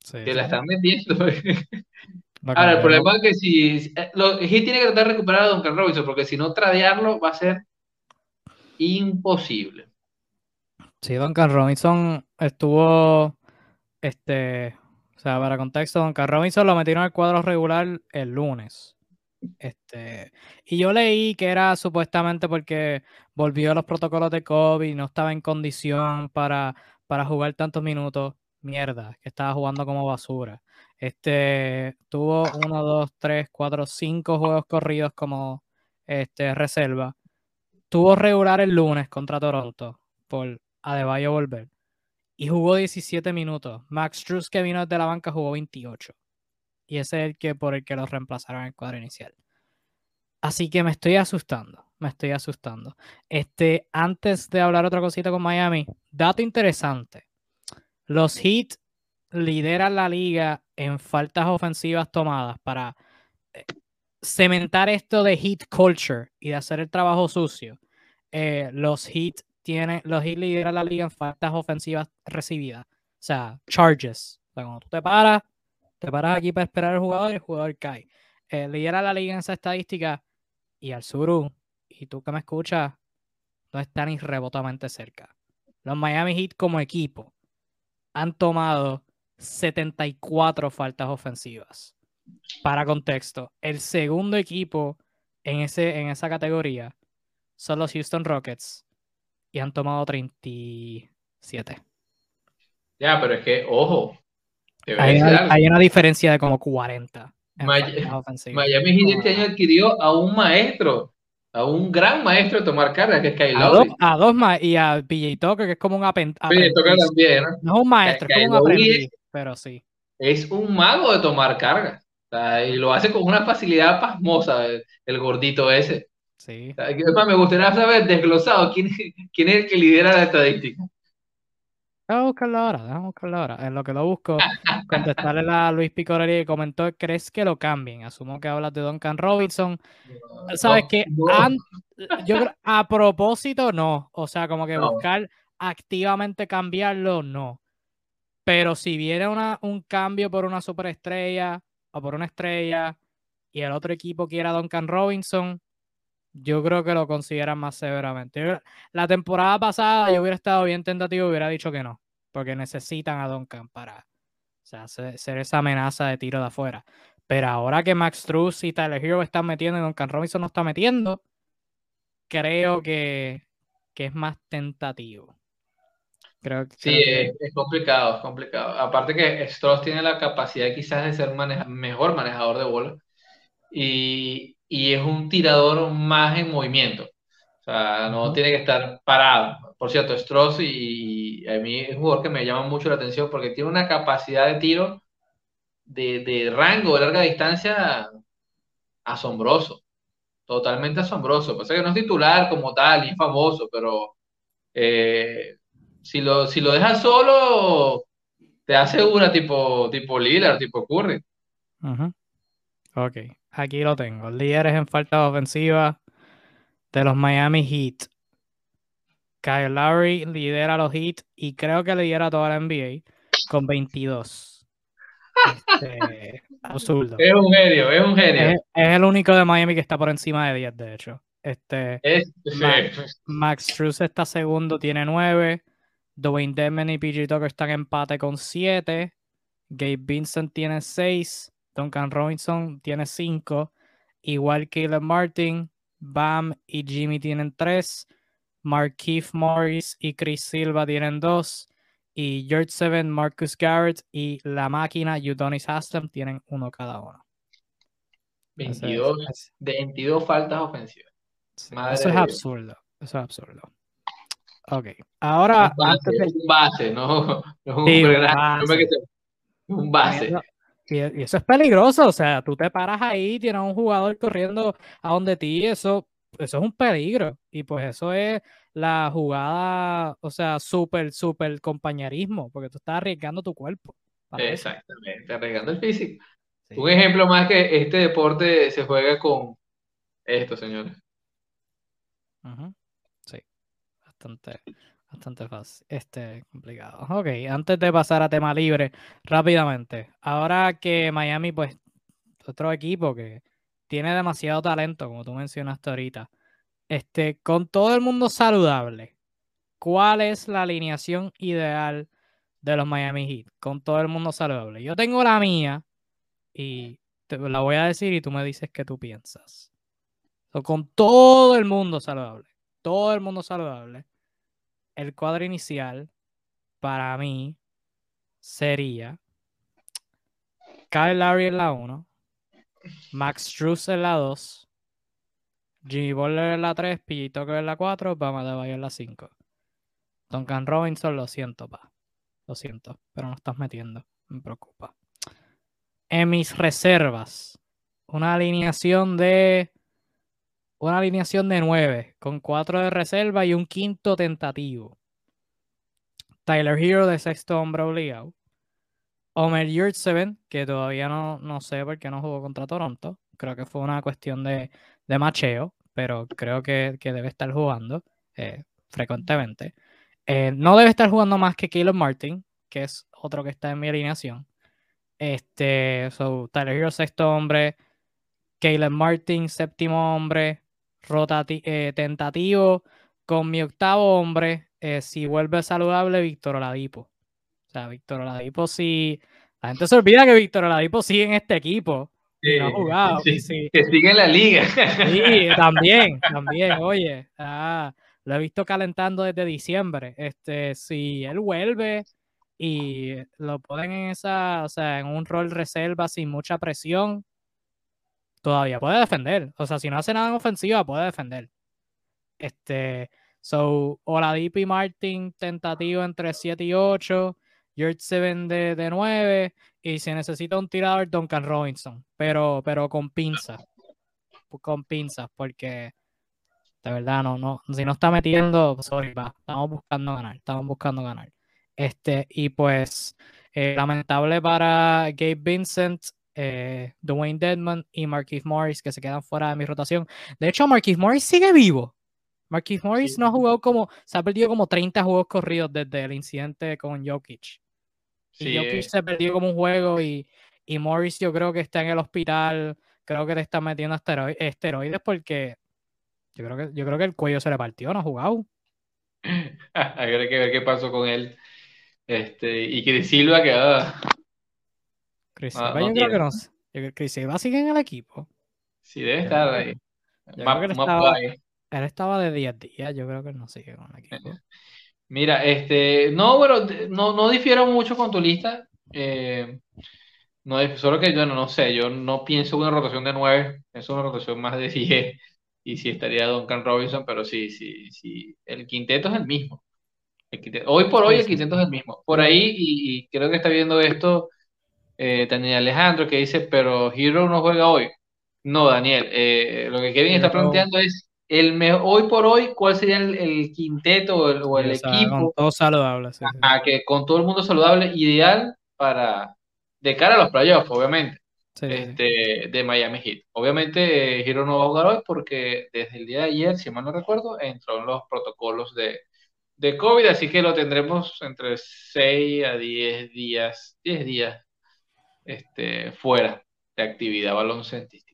Que la están metiendo. Ahora, el problema es que si eh, lo, tiene que tratar de recuperar a Duncan Robinson, porque si no tradearlo va a ser imposible. Sí, Duncan Robinson estuvo, este, o sea, para contexto, Duncan Robinson lo metieron al cuadro regular el lunes. Este, y yo leí que era supuestamente porque volvió a los protocolos de COVID, no estaba en condición para, para jugar tantos minutos. Mierda, que estaba jugando como basura. Este, tuvo uno, dos, tres, cuatro, cinco juegos corridos como este, reserva. Tuvo regular el lunes contra Toronto por Adebayo volver. Y jugó 17 minutos. Max Truss, que vino desde la banca, jugó 28. Y ese es el que por el que los reemplazaron en el cuadro inicial. Así que me estoy asustando. Me estoy asustando. Este, antes de hablar otra cosita con Miami, dato interesante. Los Heat lideran la liga en faltas ofensivas tomadas para eh, cementar esto de Heat culture y de hacer el trabajo sucio. Eh, los Heat tiene, los Heat lideran la liga en faltas ofensivas recibidas. O sea, charges. O sea, cuando tú te paras, te paras aquí para esperar al jugador y el jugador cae. Eh, lidera la liga en esa estadística y al sur, y tú que me escuchas, no están ni cerca. Los Miami Heat como equipo han tomado 74 faltas ofensivas. Para contexto, el segundo equipo en, ese, en esa categoría son los Houston Rockets y han tomado 37. Ya, pero es que, ojo. Hay una, diferencia de como 40. Miami Heat este año adquirió a un maestro, a un gran maestro de tomar carga, que es Kyle a dos, a dos más, y a PJ Tucker, que es como un aprendiz. PJ Tucker también, ¿no? No es un maestro, es como un aprendiz, pero sí. Es un mago de tomar carga. y lo hace con una facilidad pasmosa, el gordito ese. Sí. me gustaría saber desglosado quién, quién es el que lidera la estadística. Déjame buscarlo ahora, déjame buscarlo ahora. En lo que lo busco, contestarle a Luis Picorelli que comentó, ¿crees que lo cambien? Asumo que hablas de Duncan Robinson. ¿Sabes que Yo a propósito no. O sea, como que buscar activamente cambiarlo, no. Pero si viene una, un cambio por una superestrella o por una estrella y el otro equipo quiera a Duncan Robinson, yo creo que lo consideran más severamente. la temporada pasada yo hubiera estado bien tentativo y hubiera dicho que no, porque necesitan a Duncan para ser, esa amenaza de tiro de afuera. Pero ahora que Max Truss y Tyler Hero están metiendo y Duncan Robinson no está metiendo, creo que, es más tentativo. Creo, sí, Es, complicado, es complicado. Aparte que Strauss tiene la capacidad quizás de ser mejor manejador de bola. Y, y es un tirador más en movimiento. O sea, no tiene que estar parado. Por cierto, Stross y, a mí es un jugador que me llama mucho la atención porque tiene una capacidad de tiro de, rango de larga distancia asombroso. Totalmente asombroso. Pasa que no es titular como tal, ni es famoso, pero eh, si, lo, si lo dejas solo, te hace una tipo, tipo Lillard, tipo Curry. Ok. Aquí lo tengo. Líderes en falta ofensiva de los Miami Heat. Kyle Lowry lidera los Heat y creo que lidera toda la NBA con 22. Este, absurdo. Es un genio, es un genio. Es, el único de Miami que está por encima de 10, de hecho. Este, Max, Struz está segundo, tiene 9. Dwayne Demon y PG Tucker están en empate con 7. Gabe Vincent tiene 6. Duncan Robinson tiene 5. Igual Caleb Martin, Bam y Jimmy tienen 3. Markeith Morris y Chris Silva tienen 2. Y George Seven, Marcus Garrett y la máquina Udonis Haslam tienen uno cada uno. 22, 22 faltas ofensivas. eso es absurdo. Eso es absurdo. Ok. Ahora. Un base, no, un, base. un base. Y, eso es peligroso, o sea, tú te paras ahí, tienes un jugador corriendo a donde ti, eso, eso es un peligro. Y pues eso es la jugada, o sea, súper, súper compañerismo, porque tú estás arriesgando tu cuerpo. Exactamente, arriesgando el físico. Un ejemplo más que este deporte se juega con esto, señores. Sí, bastante, bastante fácil. Este, complicado. Ok, antes de pasar a tema libre, rápidamente. Ahora que Miami, pues, otro equipo que tiene demasiado talento, como tú mencionaste ahorita. Este, con todo el mundo saludable, ¿cuál es la alineación ideal de los Miami Heat? Con todo el mundo saludable. Yo tengo la mía y te la voy a decir y tú me dices qué tú piensas. con todo el mundo saludable, todo el mundo saludable, el cuadro inicial para mí sería Kyle Lowry en la 1, Max Struz en la 2, Jimmy Butler en la 3, PJ Tucker en la 4, Bama de Bayo en la 5. Duncan Robinson, lo siento, pa. Lo siento, pero no estás metiendo. Me preocupa. En mis reservas, una alineación de. Una alineación de 9, con 4 de reserva y un quinto tentativo. Tyler Hero de sexto hombre obligado. Omer Yurtseven, que todavía no, no sé por qué no jugó contra Toronto. Creo que fue una cuestión de, de macheo, pero creo que, debe estar jugando eh, frecuentemente. Eh, no debe estar jugando más que Caleb Martin, que es otro que está en mi alineación. Este, so, Tyler Hero, sexto hombre. Caleb Martin, séptimo hombre. Eh, tentativo con mi octavo hombre. si vuelve saludable, Víctor Oladipo. O sea, Víctor Oladipo sí. La gente se olvida que Víctor Oladipo sigue en este equipo. y no ha jugado. Que sigue en la liga. Sí, también, también. Oye, ah, lo he visto calentando desde diciembre. Este, si él vuelve y lo ponen en esa, o sea, en un rol reserva sin mucha presión, todavía puede defender. O sea, si no hace nada en ofensiva, puede defender. Este, so, Oladipo y Martin, tentativo entre 7 y 8. George 7 de, de 9 y se necesita un tirador Duncan Robinson, pero, pero con pinzas, con pinzas, porque de verdad no, no, si no está metiendo, sorry, va, estamos buscando ganar, estamos buscando ganar. Este, y pues, eh, lamentable para Gabe Vincent, eh, Dwayne Deadman y Marquise Morris que se quedan fuera de mi rotación. De hecho, Marquise Morris sigue vivo. Marquise Morris no ha jugado como, se ha perdido como 30 juegos corridos desde el incidente con Jokic. Y Jokic eh. se perdió como un juego y, y Morris yo creo que está en el hospital, creo que le está metiendo esteroides porque yo creo que, yo creo que el cuello se le partió, no ha jugado. Hay que ver qué pasó con él. Este, y Chris Silva que ah, Chris Silva, yo creo que no. Chris Silva sigue en el equipo. Sí, debe estar ahí. Él estaba de 10 días, yo creo que no sigue con el equipo. Mira, este, no, bueno, no, no difiero mucho con tu lista. Eh, no, solo que yo no, sé, yo no pienso en una rotación de 9, es una rotación más de 10 y sí estaría Duncan Robinson, pero sí, sí, sí, el quinteto es el mismo. hoy por hoy el quinteto es el mismo. Por ahí, y, creo que está viendo esto eh, Daniel Alejandro, que dice, pero Hero no juega hoy. No, Daniel, eh, lo que Kevin está planteando es el hoy por hoy, ¿cuál sería el, quinteto o el, equipo? Con todo saludable. que con todo el mundo saludable, ideal para de cara a los playoffs, obviamente. este, de Miami Heat. Obviamente, Hero no va a jugar hoy porque desde el día de ayer, si mal no recuerdo, entró en los protocolos de, de COVID, así que lo tendremos entre 6 a 10 días, 10 días este, fuera de actividad baloncestística.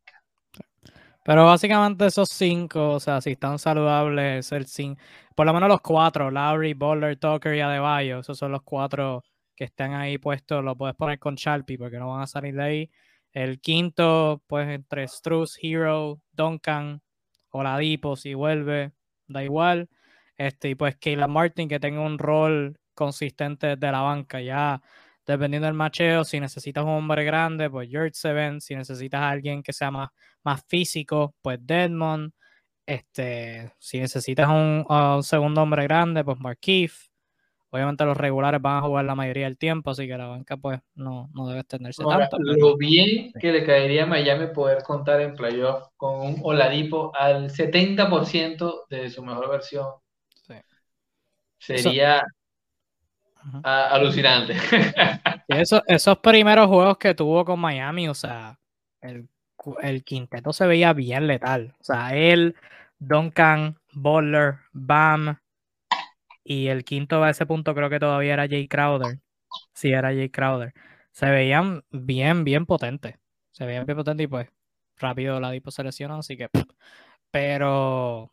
Pero básicamente esos cinco, o sea, si están saludables, el cinco, por lo menos los cuatro, Lowry, Bowler, Tucker y Adebayo, esos son los cuatro que están ahí puestos, lo puedes poner con Sharpie porque no van a salir de ahí. El quinto, pues entre Struz, Hero, Duncan, Oladipo, si vuelve, da igual. Este, y pues Kayla Martin que tenga un rol consistente de la banca. Ya dependiendo del macheo, si necesitas un hombre grande, pues George Seven, si necesitas a alguien que sea más, más físico, pues Deadmond, este, si necesitas un, un segundo hombre grande, pues Markeith. Obviamente los regulares van a jugar la mayoría del tiempo, así que la banca pues no, no debe extenderse tanto. Lo bien que le caería a Miami poder contar en playoff con un Oladipo al 70% de su mejor versión. Sí. Sería alucinante. eso, esos primeros juegos que tuvo con Miami, o sea, el, el quinteto se veía bien letal. O sea, él, Duncan, Butler, Bam, y el quinto a ese punto creo que todavía era Jay Crowder. Sí, era Jay Crowder. Se veían bien, bien potentes. Se veían bien potentes y pues rápido la Dipo se lesionó, así que... Pero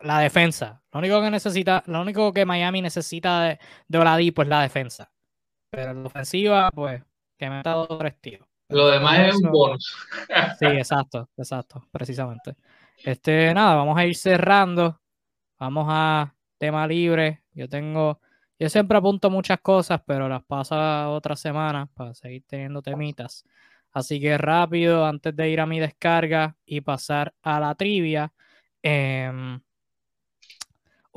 la defensa. Lo único que necesita, lo único que Miami necesita de, de Oladipo es la defensa. Pero en la ofensiva, pues, que me ha dado tres tiros. Lo demás es un bonus. sí, exacto, exacto, precisamente. Este, nada, vamos a ir cerrando. Vamos a tema libre. Yo tengo, yo siempre apunto muchas cosas, pero las paso a otra semana para seguir teniendo temitas. Así que rápido, antes de ir a mi descarga y pasar a la trivia, eh,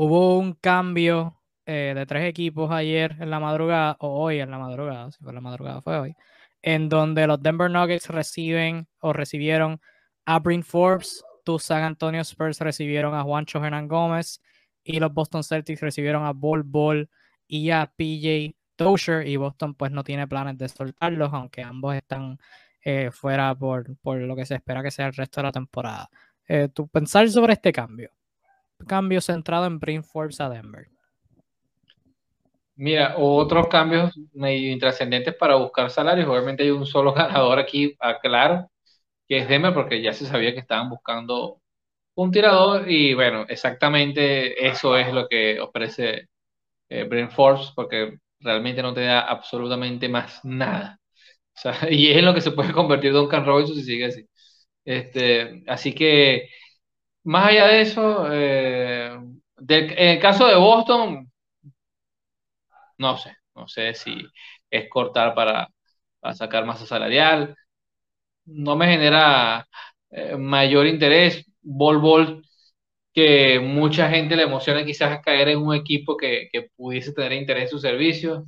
Hubo un cambio eh, de tres equipos ayer en la madrugada, o hoy en la madrugada, si fue la madrugada, fue hoy, en donde los Denver Nuggets reciben o recibieron a Bryn Forbes, tus San Antonio Spurs recibieron a Juancho Hernán Gómez y los Boston Celtics recibieron a Bol Bol y a PJ Dozier y Boston pues no tiene planes de soltarlos, aunque ambos están eh, fuera por, por, lo que se espera que sea el resto de la temporada. Eh, ¿Tu pensar sobre este cambio? Cambio centrado en Brin Forbes a Denver. Mira, otros cambios medio intrascendentes para buscar salarios. Obviamente hay un solo ganador aquí, claro, que es Denver, porque ya se sabía que estaban buscando un tirador y bueno, exactamente eso es lo que ofrece eh, Forbes, porque realmente no te da absolutamente más nada. y es en lo que se puede convertir Duncan Robinson si sigue así. Este, así que más allá de eso, eh, en el caso de Boston, no sé, no sé si es cortar para, sacar masa salarial. No me genera eh, mayor interés. Bol Bol, que mucha gente le emociona quizás caer en un equipo que, que pudiese tener interés en su servicio.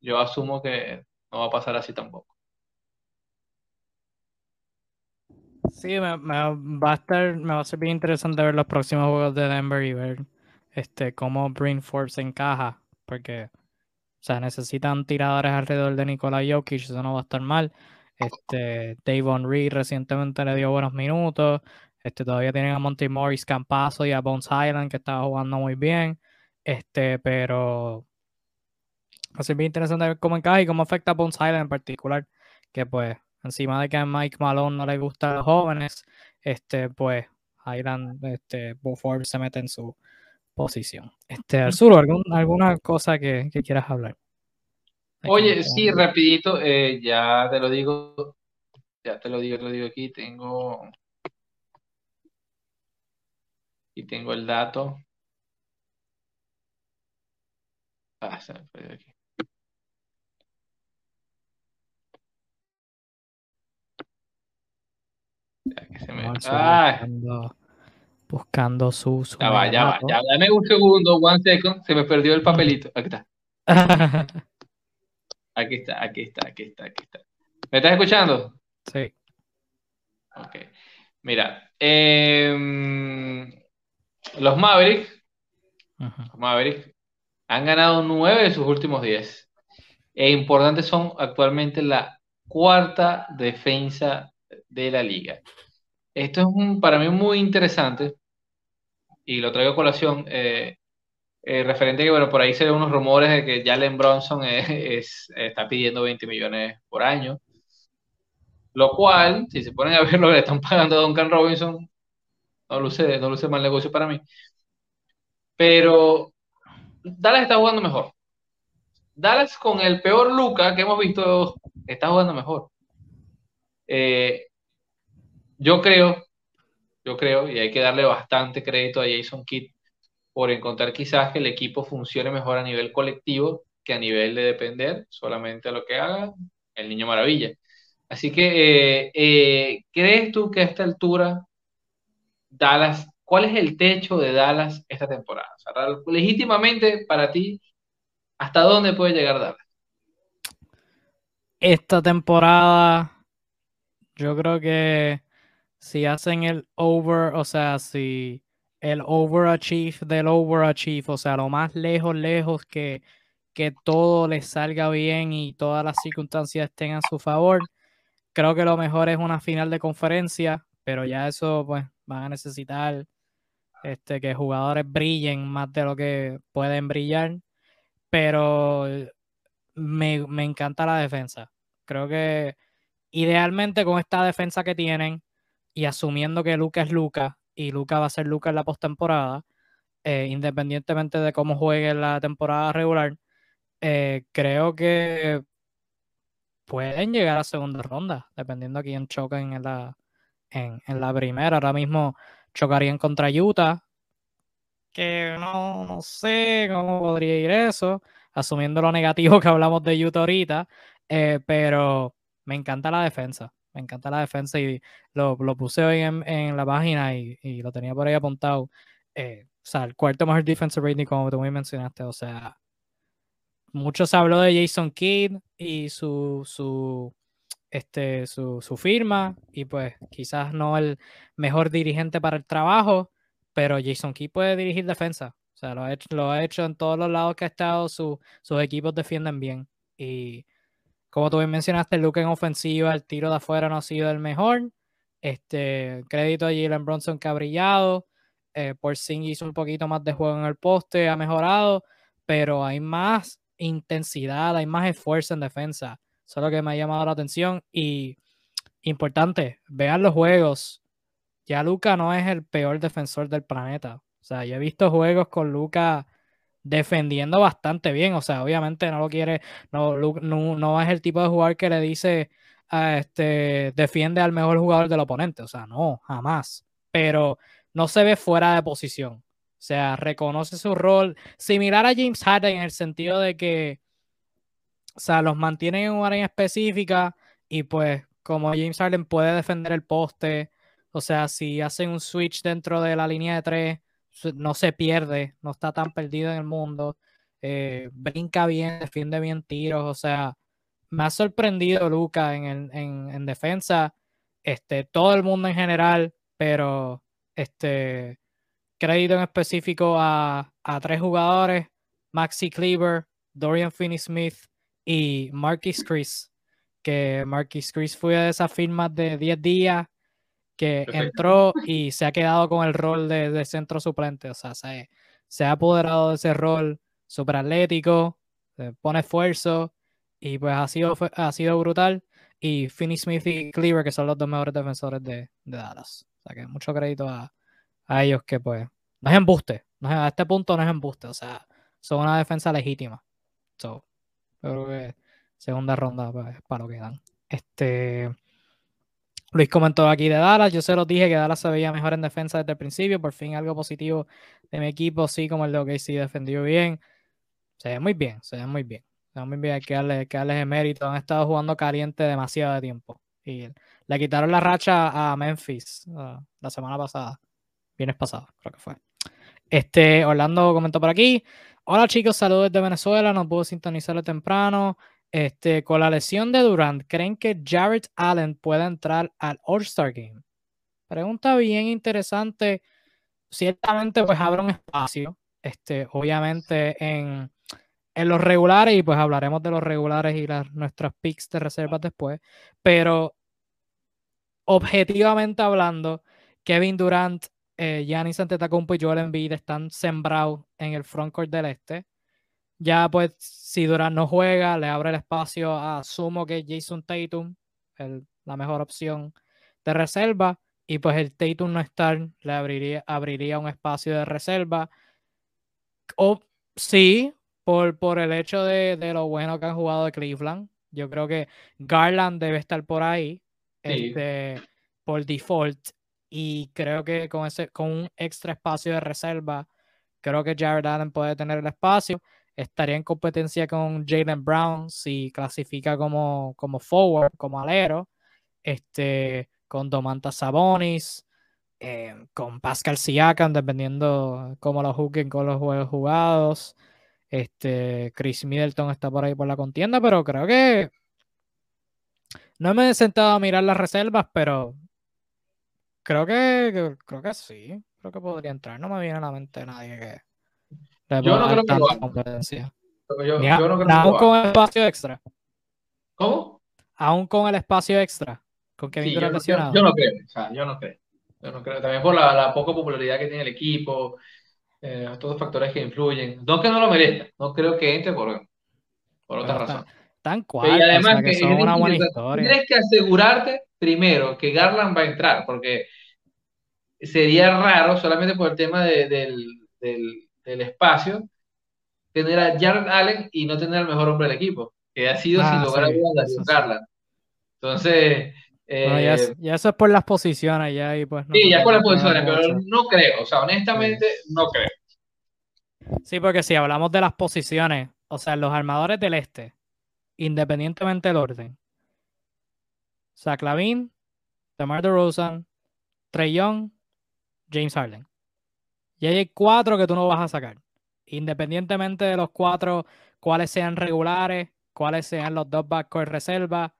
Yo asumo que no va a pasar así tampoco. Sí, me, va a estar, me va a ser bien interesante ver los próximos juegos de Denver y ver este cómo Brin Forbes encaja, porque o sea, necesitan tiradores alrededor de Nikola Jokic, eso no va a estar mal. Este, Davon Reed recientemente le dio buenos minutos. Este, todavía tienen a Monty Morris Campazo y a Bones Island que estaba jugando muy bien. Este, pero va a ser bien interesante ver cómo encaja y cómo afecta a Bones Island en particular, que pues encima de que a Mike Malone no le gustan los jóvenes, este, pues Highland, este, Forbes se mete en su posición. Este, Arturo, ¿algún, ¿alguna cosa que, quieras hablar? Oye, sí, rapidito, eh, ya te lo digo, ya te lo digo, te lo digo aquí, tengo, y tengo el dato. Ah, se me fue aquí. Buscando, su. ya va, ya va, ya, dame un segundo, one second, se me perdió el papelito. Aquí está. aquí está, aquí está, aquí está, aquí está. ¿Me estás escuchando? Sí. Ok. Mira, em, los Mavericks, los Mavericks han ganado nueve de sus últimos diez. E importantes son actualmente la cuarta defensa de la liga. Esto es para mí muy interesante y lo traigo a colación eh, eh, referente que, bueno, por ahí se ven unos rumores de que Jalen Bronson es, está pidiendo 20 millones por año, lo cual, si se ponen a ver lo que le están pagando a Robinson, no luce, no luce mal negocio para mí. Pero Dallas está jugando mejor. Dallas con el peor Luca que hemos visto está jugando mejor. Eh, yo creo, yo creo, y hay que darle bastante crédito a Jason Kidd por encontrar quizás que el equipo funcione mejor a nivel colectivo que a nivel de depender solamente a lo que haga el niño maravilla. Así que, eh, eh, ¿crees tú que a esta altura Dallas, cuál es el techo de Dallas esta temporada? legítimamente para ti, ¿hasta dónde puede llegar Dallas? Esta temporada, yo creo que si hacen el over, o sea, si el overachieve del overachieve, o sea, lo más lejos, lejos que, que todo les salga bien y todas las circunstancias estén a su favor. Creo que lo mejor es una final de conferencia, pero ya eso pues van a necesitar este, que jugadores brillen más de lo que pueden brillar. Pero me, me encanta la defensa. Creo que idealmente con esta defensa que tienen y asumiendo que Luca es Luca y Luca va a ser Luca en la postemporada, eh, independientemente de cómo juegue en la temporada regular, eh, creo que pueden llegar a segunda ronda, dependiendo a quién choquen en la, en, la primera. Ahora mismo chocarían contra Utah, que no, sé cómo podría ir eso, asumiendo lo negativo que hablamos de Utah ahorita, eh, pero me encanta la defensa. Me encanta la defensa y lo, puse hoy en, la página y, lo tenía por ahí apuntado. Eh, o sea, el cuarto mejor defensive rating, como tú me mencionaste. O sea, mucho se habló de Jason Kidd y su, su, este, su, su firma. Y pues quizás no el mejor dirigente para el trabajo, pero Jason Kidd puede dirigir defensa. O sea, lo ha hecho, lo ha hecho en todos los lados que ha estado. sus equipos defienden bien. Y como tú bien mencionaste, el en ofensiva, el tiro de afuera no ha sido el mejor. Este, crédito a Jalen Bronson que ha brillado. Eh, por Sing hizo un poquito más de juego en el poste, ha mejorado, pero hay más intensidad, hay más esfuerzo en defensa. Eso es lo que me ha llamado la atención. Y importante, vean los juegos. Ya Luca no es el peor defensor del planeta. O sea, yo he visto juegos con Luca defendiendo bastante bien. O sea, obviamente no lo quiere, no, no, es el tipo de jugador que le dice, a este, defiende al mejor jugador del oponente. O sea, no, jamás. Pero no se ve fuera de posición. O sea, reconoce su rol, similar a James Harden en el sentido de que, o sea, los mantienen en un área específica y pues como James Harden puede defender el poste, o sea, si hacen un switch dentro de la línea de tres, no se pierde, no está tan perdido en el mundo, eh, brinca bien, defiende bien tiros, o sea, me ha sorprendido Luca en, en, defensa, este, todo el mundo en general, pero este, crédito en específico a, a tres jugadores, Maxi Cleaver, Dorian Finney-Smith y Marquis Chris, que Marquis Chris fue de esas firmas de 10 días que entró y se ha quedado con el rol de, centro suplente. O sea, se, se, ha apoderado de ese rol super atlético, pone esfuerzo y pues ha sido, ha sido brutal. Y Finney Smith y Cleaver, que son los dos mejores defensores de, Dallas. O sea que mucho crédito a, ellos que pues no es embuste. No a este punto no es embuste. O sea, son una defensa legítima. So, creo que segunda ronda pues, para lo que dan. Este, Luis comentó aquí de Dallas. Yo se los dije que Dallas se veía mejor en defensa desde el principio. Por fin algo positivo de mi equipo, sí, como el de OKC defendió bien. Se ve muy bien, se ve muy bien. Se ve muy bien, hay que darle, que darles mérito. Han estado jugando caliente demasiado de tiempo. Y le quitaron la racha a Memphis uh, la semana pasada. Viernes pasado, creo que fue. Este, Orlando comentó por aquí. Hola chicos, saludos desde Venezuela. No puedo sintonizarlo temprano. Este, con la lesión de Durant, ¿creen que Jared Allen pueda entrar al All-Star Game? Pregunta bien interesante. Ciertamente, pues abre un espacio. Este, obviamente en, en los regulares, y pues hablaremos de los regulares y las, nuestras picks de reservas después. Pero objetivamente hablando, Kevin Durant, eh, Giannis Antetokounmpo y Joel Embiid están sembrados en el frontcourt del este. Ya pues si Durant no juega, le abre el espacio a Sumo que es Jason Tatum, la mejor opción de reserva. Y pues el Tatum no estar, le abriría, abriría un espacio de reserva. O sí, por, por el hecho de, lo bueno que han jugado de Cleveland. Yo creo que Garland debe estar por ahí. Este, por default. Y creo que con ese, con un extra espacio de reserva, creo que Jared Allen puede tener el espacio estaría en competencia con Jalen Brown si clasifica como, como forward, como alero, este, con Domantas Sabonis, eh, con Pascal Siakam, dependiendo cómo lo juzguen con los juegos jugados. Este, Chris Middleton está por ahí por la contienda, pero creo que no me he sentado a mirar las reservas, pero creo que, creo que sí, creo que podría entrar. No me viene a la mente nadie que yo no creo que lo haga. Yo, Ya, yo no creo que aún lo con haga. el espacio extra. ¿Cómo? Aún con el espacio extra. Con Kevin Sí, yo, Durant no- yo- no creo, o sea, yo no creo. Yo no creo. También por la, la poca popularidad que tiene el equipo, eh, todos los factores que influyen. No que no lo merezca, no creo que entre por, por está- razones. Están Pero cuartos, y o además sea, que que son una buena historia. tienes que asegurarte primero que Garland va a entrar, porque sería raro solamente por el tema de- del, del, del espacio tener a Jared Allen y no tener al mejor hombre del equipo, que ha sido sin Ah, lugar a dudas. Garland. Entonces, Bueno, ya, eh, es- ya eso es por las posiciones, ya ahí pues sí, ya por las no posiciones, pero mucho. no creo, o sea, honestamente, no creo. Sí, porque si hablamos de las posiciones, o sea, los armadores del este, independientemente del orden, Zach Lavin, DeMar DeRozan, Trey Young, James Harden. Y hay cuatro que tú no vas a sacar. Independientemente de los cuatro, cuáles sean regulares, cuáles sean los dos backcourt reserva,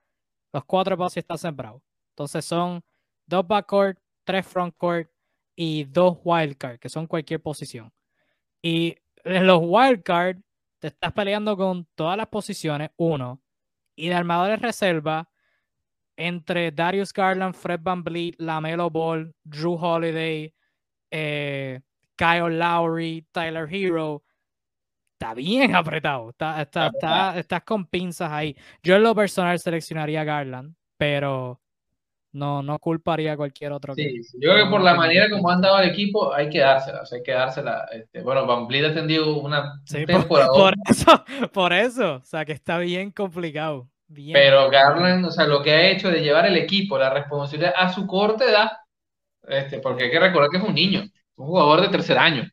los cuatro espacios están sembrados. Entonces son dos backcourt, tres frontcourt y dos wildcard, que son cualquier posición. Y en los wildcard te estás peleando con todas las posiciones, uno. Y de armadores reserva, entre Darius Garland, Fred Van Vliet, Lamelo Ball, Drew Holiday, eh, Kyle Lowry, Tyler Hero, está bien apretado. Está, está, está- estás con pinzas ahí. Yo en lo personal seleccionaría a Garland, pero no, no culparía a cualquier otro. que- Sí, sí, yo creo que por la manera que como han dado al equipo, hay que dársela, o sea, hay que dársela. Este, bueno, Van Vliet ha tenido una Sí, un por, temporada, por eso, por eso. O sea, que está bien complicado. Bien pero complicado. Garland, o sea, lo que ha hecho de llevar el equipo, la responsabilidad a su corta edad, este, porque hay que recordar que es un niño, un jugador de tercer año.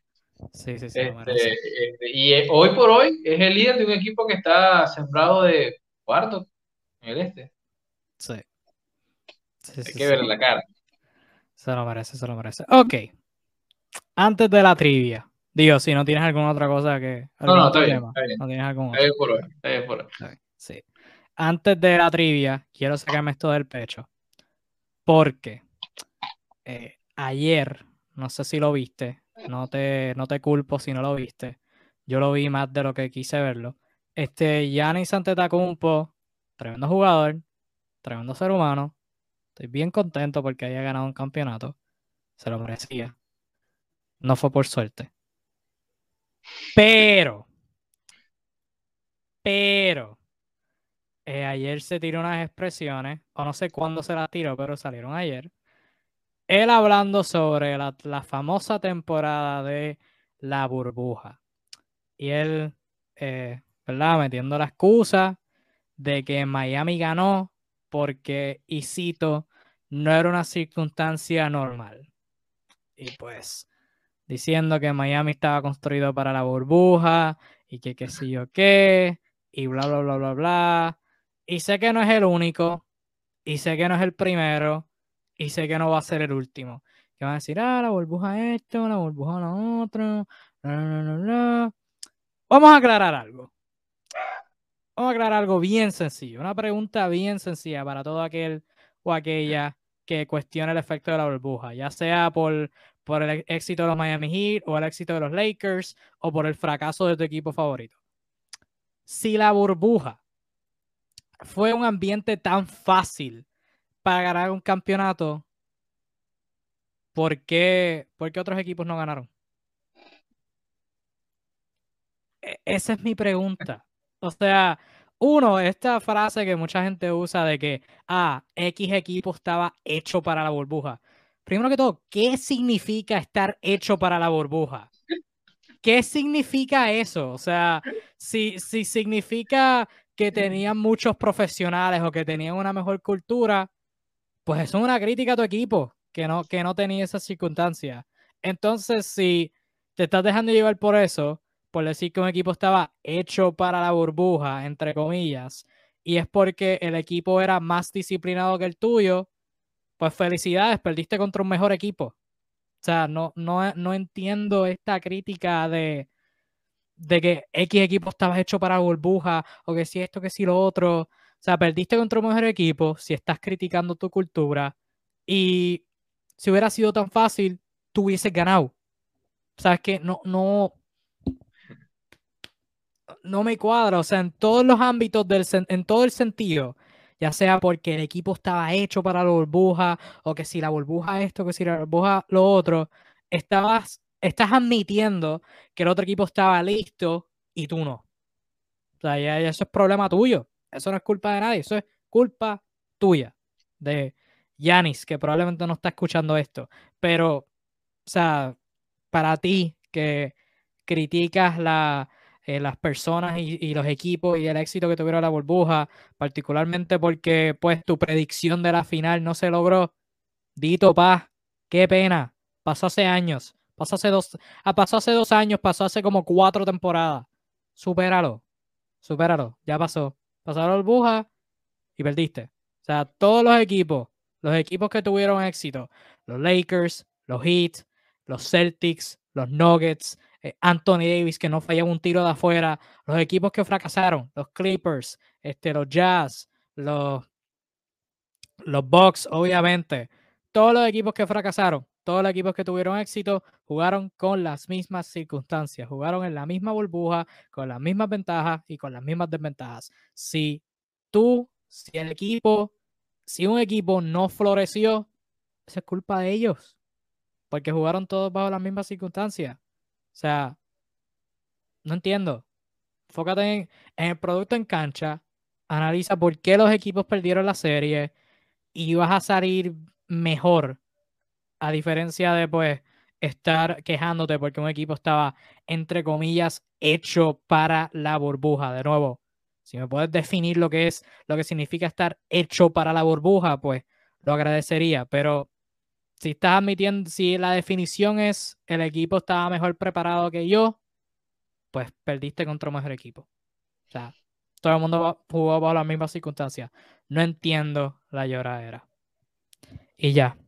Sí, sí, sí, Este, este, y eh, hoy por hoy es el líder de un equipo que está sembrado de cuarto en el este. Sí. Sí, Hay sí, que sí. verle la cara. Se lo merece, se lo merece. Ok. Antes de la trivia. Digo, si no tienes alguna otra cosa que. No, no, está bien, está bien. No tienes algún Está bien por hoy, está bien por hoy. Sí. Antes de la trivia, quiero sacarme esto del pecho. Porque eh, ayer, no sé si lo viste, no te, no te culpo si no lo viste. Yo lo vi más de lo que quise verlo. Este, Giannis Antetokounmpo, tremendo jugador, tremendo ser humano. Estoy bien contento porque haya ganado un campeonato. Se lo merecía. No fue por suerte. Pero, pero, eh, ayer se tiró unas expresiones, o no sé cuándo se las tiró, pero salieron ayer. Él hablando sobre la, famosa temporada de la burbuja. Y él, eh, ¿verdad? Metiendo la excusa de que Miami ganó porque, y cito, no era una circunstancia normal. Y pues, diciendo que Miami estaba construido para la burbuja y que qué sé yo qué, y bla, bla, bla, bla, bla. Y sé que no es el único, y sé que no es el primero, y sé que no va a ser el último. Que van a decir, ah, la burbuja esto, la burbuja lo otro. Vamos a aclarar algo. Vamos a aclarar algo bien sencillo. Una pregunta bien sencilla para todo aquel o aquella que cuestione el efecto de la burbuja, ya sea por, por el éxito de los Miami Heat o el éxito de los Lakers o por el fracaso de tu equipo favorito. Si la burbuja fue un ambiente tan fácil para ganar un campeonato, ¿por qué, otros equipos no ganaron? E- Esa es mi pregunta. O sea, uno, esta frase que mucha gente usa de que, ah, X equipo estaba hecho para la burbuja. Primero que todo, ¿qué significa estar hecho para la burbuja? ¿Qué significa eso? O sea, si, si significa que tenían muchos profesionales o que tenían una mejor cultura, pues eso es una crítica a tu equipo, que no, que no tenía esas circunstancias. Entonces, si te estás dejando llevar por eso, por decir que un equipo estaba hecho para la burbuja, entre comillas, y es porque el equipo era más disciplinado que el tuyo, pues felicidades, perdiste contra un mejor equipo. O sea, no, no, no entiendo esta crítica de, de que X equipo estaba hecho para burbuja, o que si esto, que si lo otro. O sea, perdiste contra un mejor equipo si estás criticando tu cultura. Y si hubiera sido tan fácil, tú hubieses ganado. ¿Sabes qué? No, no. no me cuadra, o sea, en todos los ámbitos, del, en todo el sentido, ya sea porque el equipo estaba hecho para la burbuja, o que si la burbuja esto, que si la burbuja lo otro, estabas, estás admitiendo que el otro equipo estaba listo y tú no. O sea, ya, eso es problema tuyo. Eso no es culpa de nadie, eso es culpa tuya. De Yanis, que probablemente no está escuchando esto. Pero, o sea, para ti que criticas la, eh, las personas y, los equipos y el éxito que tuvieron la burbuja, particularmente porque pues tu predicción de la final no se logró. Dito Paz, qué pena. Pasó hace años. Pasó hace dos, ah, pasó hace dos años, pasó hace como cuatro temporadas. Supéralo. Supéralo. Ya pasó. Pasó la burbuja y perdiste. O sea, todos los equipos, los equipos que tuvieron éxito, los Lakers, los Heat, los Celtics, los Nuggets, eh, Anthony Davis que no fallaba un tiro de afuera, los equipos que fracasaron, los Clippers, este, los Jazz, los, los Bucks, obviamente, todos los equipos que fracasaron, todos los equipos que tuvieron éxito jugaron con las mismas circunstancias, jugaron en la misma burbuja, con las mismas ventajas y con las mismas desventajas. Si tú, si el equipo, si un equipo no floreció, esa es culpa de ellos, porque jugaron todos bajo las mismas circunstancias. O sea, no entiendo. Fócate en, el producto en cancha, analiza por qué los equipos perdieron la serie y vas a salir mejor, a diferencia de pues estar quejándote porque un equipo estaba, entre comillas, hecho para la burbuja. De nuevo, si me puedes definir lo que es, lo que significa estar hecho para la burbuja, pues lo agradecería, pero si estás admitiendo, si la definición es el equipo estaba mejor preparado que yo, pues perdiste contra un mejor equipo. O sea, todo el mundo jugó bajo las mismas circunstancias. No entiendo la lloradera. Y ya.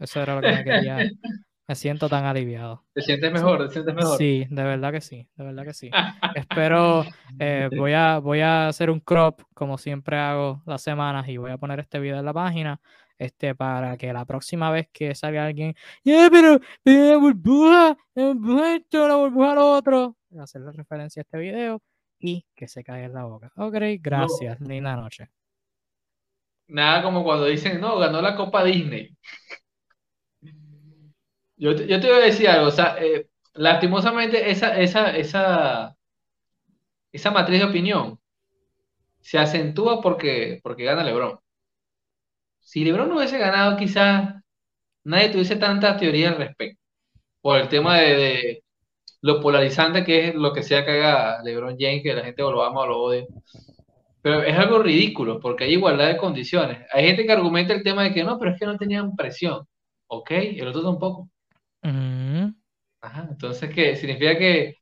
Eso era lo que me quería. Me siento tan aliviado. ¿Te sientes mejor? ¿Te sientes mejor? Sí, de verdad que sí, de verdad que sí. Espero, eh, voy, a, voy a hacer un crop como siempre hago las semanas y voy a poner este video en la página este, para que la próxima vez que salga alguien, ya, pero, la burbuja, la burbuja esto, la burbuja lo otro, hacerle referencia a este video y que se caiga en la boca. Ok, gracias, linda noche. Nada como cuando dicen, no, ganó la Copa Disney. Yo te, voy a decir algo, o sea, eh, lastimosamente esa, esa, esa, esa matriz de opinión se acentúa porque, porque gana LeBron si LeBron no hubiese ganado, quizás nadie tuviese tanta teoría al respecto. Por el tema de, lo polarizante que es lo que sea que haga LeBron James, que la gente lo ama o lo odia. Pero es algo ridículo, porque hay igualdad de condiciones. Hay gente que argumenta el tema de que no, pero es que no tenían presión. Ok, el otro tampoco. Ajá, entonces, ¿qué? Significa que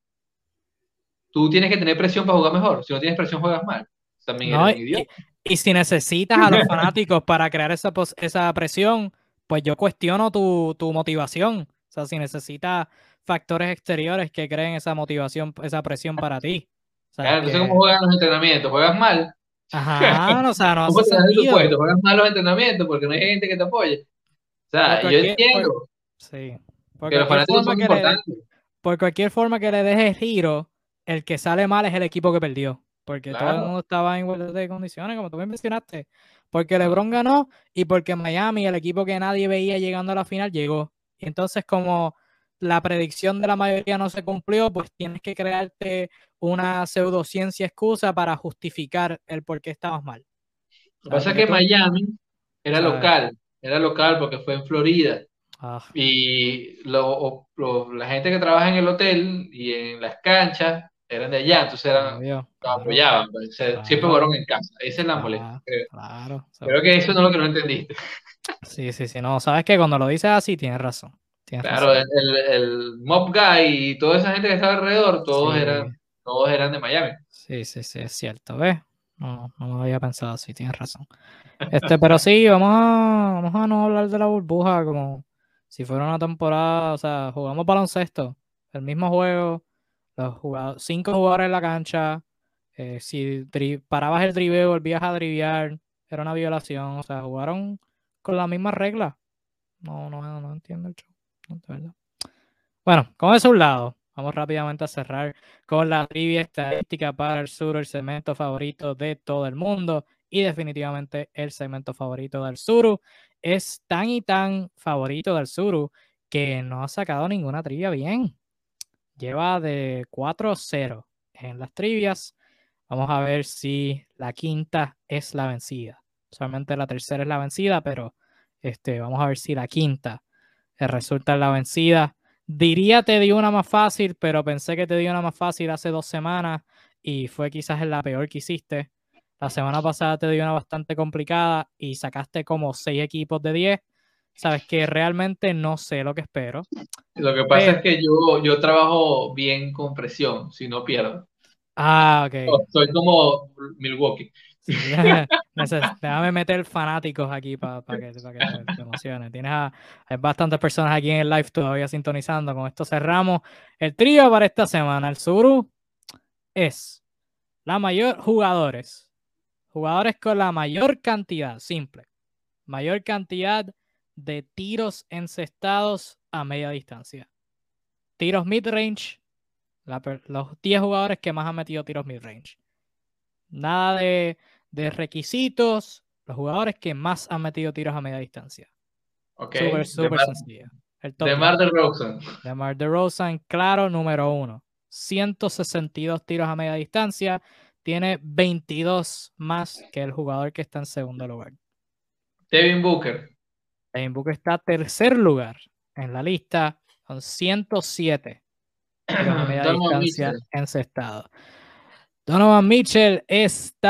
tú tienes que tener presión para jugar mejor. Si no tienes presión, juegas mal. También eres un idiota. Y si necesitas a los fanáticos para crear esa, esa presión, pues yo cuestiono tu, motivación. O sea, si necesitas factores exteriores que creen esa motivación, esa presión para ti. claro, entonces, ¿cómo juegas los entrenamientos? ¿Juegas mal? Ajá, o sea, no hace sentido. Juegas mal los entrenamientos porque no hay gente que te apoye. O sea, yo entiendo. sí. Por los fanáticos son importantes. por cualquier forma que le dejes giro, el que sale mal es el equipo que perdió porque todo el mundo estaba en igualdad de condiciones, como tú me mencionaste. Porque LeBron ganó y porque Miami, el equipo que nadie veía llegando a la final, llegó. Y entonces, como la predicción de la mayoría no se cumplió, pues tienes que crearte una pseudociencia excusa para justificar el por qué estabas mal. Lo que pasa es que Miami era local, era local porque fue en Florida. Ah. Y la gente que trabaja en el hotel y en las canchas eran de allá, entonces eran, apoyaban, pues, siempre fueron en casa. Esa es la molestia. Creo. Claro. Creo que eso no es lo que no entendiste. Sí, sí, sí, no, sabes que cuando lo dices así tienes razón. claro, El, el, Mob Guy y toda esa gente que estaba alrededor, todos, eran, todos eran de Miami. Sí, sí, sí, es cierto, ¿ves? No, no lo había pensado así, tienes razón. Este, pero sí, vamos a, vamos a no hablar de la burbuja como si fuera una temporada, o sea, jugamos baloncesto, el mismo juego, los jugadores, cinco jugadores en la cancha. Eh, si parabas el driveo, volvías a drivear, era una violación. O sea, jugaron con la misma regla. No, no, no entiendo el show. Bueno, con eso un lado. vamos rápidamente a cerrar con la trivia estadística para el sur, el segmento favorito de todo el mundo y definitivamente el segmento favorito del Suru. Es tan y tan favorito del Suru que no ha sacado ninguna trivia bien. Lleva de 4-0 en las trivias. Vamos a ver si la quinta es la vencida. Solamente la tercera es la vencida, pero este, vamos a ver si la quinta resulta la vencida. Diría te di una más fácil, pero pensé que te di una más fácil hace dos semanas y fue quizás la peor que hiciste. La semana pasada te di una bastante complicada y sacaste como seis equipos de 10. Sabes que realmente no sé lo que espero. Lo que pasa es que yo, yo trabajo bien con presión, si no pierdo. Ah, ok. Soy como Milwaukee. déjame meter fanáticos aquí para que, te, emociones. Tienes hay bastantes personas aquí en el live todavía sintonizando. Con esto cerramos el trío para esta semana. El Suru es la mayor jugadores. Jugadores con la mayor cantidad, simple. Mayor cantidad de tiros encestados a media distancia. Tiros mid-range, los 10 jugadores que más han metido tiros mid-range. Nada de, requisitos, los jugadores que más han metido tiros a media distancia. Ok. Súper, súper sencillo. De Mar de Rosen. De Mar de Rosen, claro, número uno. 162 tiros a media distancia. Tiene 22 más que el jugador que está en segundo lugar. Devin Booker. Devin Booker está tercer lugar en la lista con 107 a media distancia encestado. Donovan Mitchell está.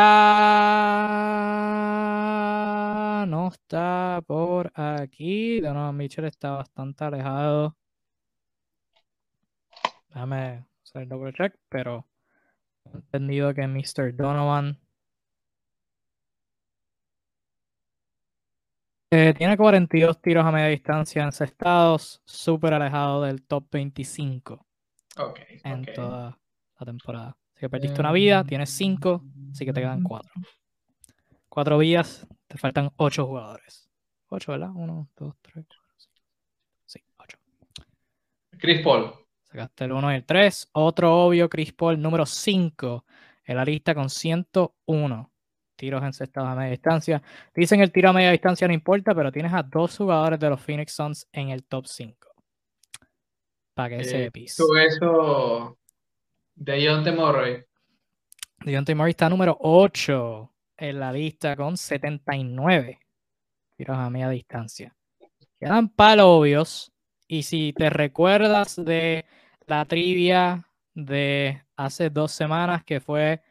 No está por aquí. Donovan Mitchell está bastante alejado. Déjame hacer double check, pero entendido que Mr. Donovan eh, tiene 42 tiros a media distancia encestados, súper alejado del top 25 en toda la temporada que perdiste una vida, tienes cinco, así que te quedan cuatro. Cuatro vidas, te faltan ocho jugadores. Ocho, ¿verdad? Uno, dos, tres, cuatro, cinco. Sí, ocho. Chris Paul. Sacaste el uno y el tres. Otro obvio, Chris Paul, número cinco en la lista con 101 tiros encestados a media distancia. Dicen el tiro a media distancia no importa, pero tienes a dos jugadores de los Phoenix Suns en el top 5. Para que se eh, eso Deontay Murray. Deontay Murray está número 8 en la lista con 79 tiros a media distancia. Quedan palos obvios. Y si te recuerdas de la trivia de hace dos semanas que fue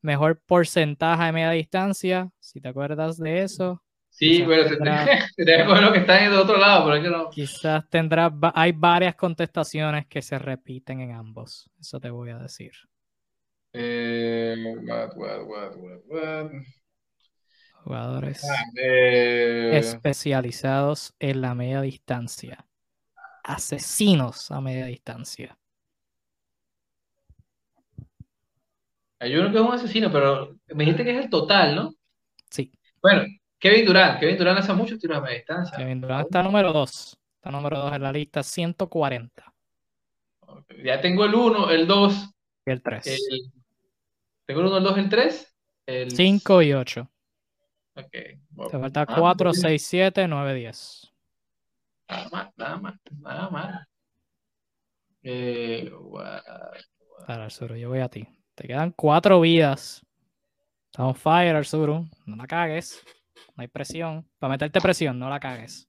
mejor porcentaje de media distancia, si te acuerdas de eso. Sí, pero tendrá, lo que están en el otro lado, pero es que no. Quizás tendrá, hay varias contestaciones que se repiten en ambos, eso te voy a decir. Eh, what, what, what, Jugadores ah, eh. especializados en la media distancia. Asesinos a media distancia. Hay uno que es un asesino, pero me dijiste que es el total, ¿no? Sí. Bueno, Kevin Durant. Kevin Durant hace muchos tiros a media distancia. Kevin Durant está número 2. Está número 2 en la lista, 140. Ya tengo el 1, el 2. Y el 3. Tengo el 1, el 2, el 3. El 5 y 8. Ok. Te falta 4, 6, 7, 9, 10. Nada más, nada más, nada más. Eh, Para Arzuru, yo voy a ti. Te quedan 4 vidas. Está fire, Arzuru. No la cagues. No hay presión. Para meterte presión, no la cagues.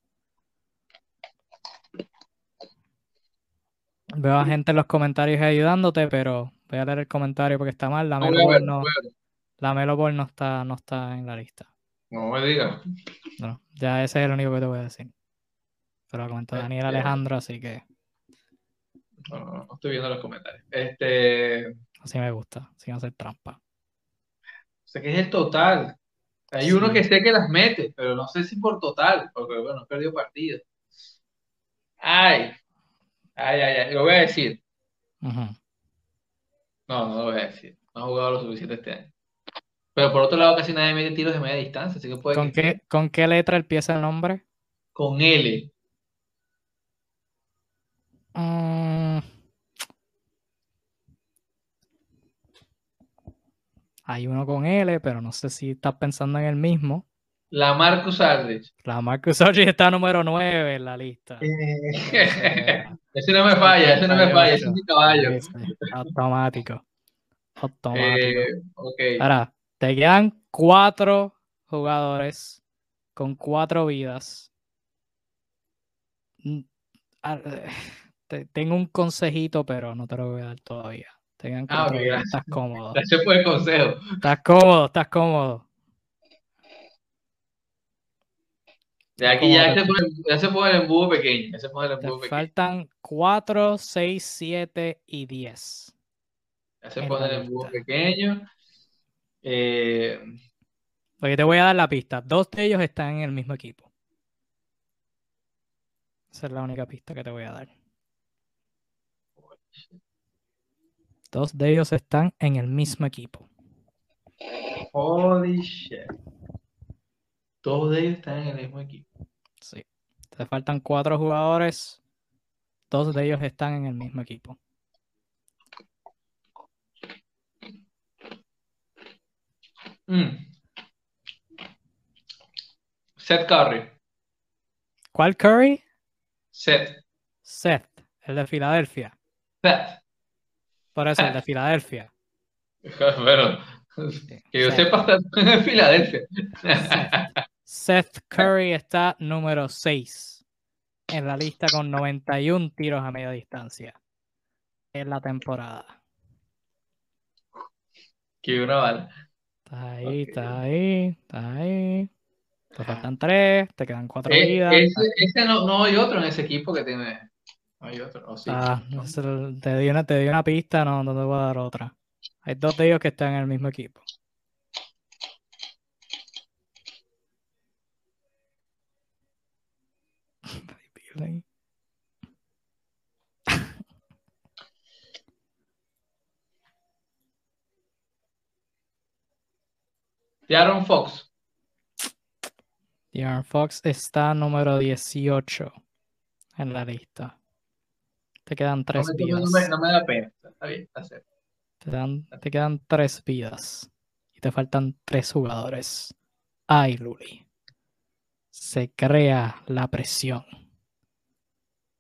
Veo a gente en los comentarios ayudándote, pero voy a leer el comentario porque está mal. La Melo Ball no, la Melo Ball no está, no está en la lista. No me digas. No, ya ese es el único que te voy a decir. Pero lo comentó Daniel este, Alejandro, así que. No, no, no estoy viendo los comentarios. Este. Así me gusta, sin hacer trampa. O sea, que es el total. Hay uno que sé que las mete, pero no sé si por total, porque bueno, perdió partido. Ay, ay, ay, ay, lo voy a decir. No, no lo voy a decir. No ha jugado lo suficiente este año. Pero por otro lado, casi nadie mete tiros de media distancia, así que puede ¿Con, qué, ¿Con qué letra empieza el nombre? Con L. Mm. Hay uno con L, pero no sé si estás pensando en el mismo. La Marcus Aldridge. La Marcus Aldridge está número 9 en la lista. Eh. ese no me falla, ese no me falla, ese es mi caballo. Automático. Automático. Eh, Ahora, te quedan cuatro jugadores con cuatro vidas. Mm, ah, eh, te- tengo un consejito, pero no te lo voy a dar todavía. Tengan Ah, gracias. estás cómodo. Ese fue el consejo. Estás cómodo, estás cómodo. De aquí ¿Cómo ya se, pone, ya se pone el embudo pequeño. Ya se pone el embudo pequeño. faltan 4, 6, 7 y 10. Ya se pone el embudo pequeño. Eh, Oye, te voy a dar la pista. Dos de ellos están en el mismo equipo. Esa es la única pista que te voy a dar. Dos de ellos están en el mismo equipo. holy shit. Todos de ellos están en el mismo equipo. Sí. Te faltan cuatro jugadores. Dos de ellos están en el mismo equipo. Mm. Seth Curry. ¿Cuál Curry? Seth. Seth, el de Filadelfia. Seth. Por eso, el de Filadelfia. Bueno, que yo Seth. sepa, está en Filadelfia. Seth Curry está número 6 en la lista con 91 tiros a media distancia en la temporada. que una bala. Estás ahí, Ok. estás ahí, estás ahí. Te faltan 3, te quedan 4 Eh, vidas. ese ese no, no hay otro en ese equipo que tiene. Hay otro. ¿o sí? Ah, te di una, te di una pista, no, no te voy a dar otra. Hay dos de ellos que están en el mismo equipo. Aaron Fox. De'Aaron Fox está número 18 en la lista. Te quedan tres me, no me- vidas. no me- no me da pena. Está bien, está cerca. Te, dan- te quedan tres vidas. Y te faltan tres jugadores. Ay, Luli. Se crea la presión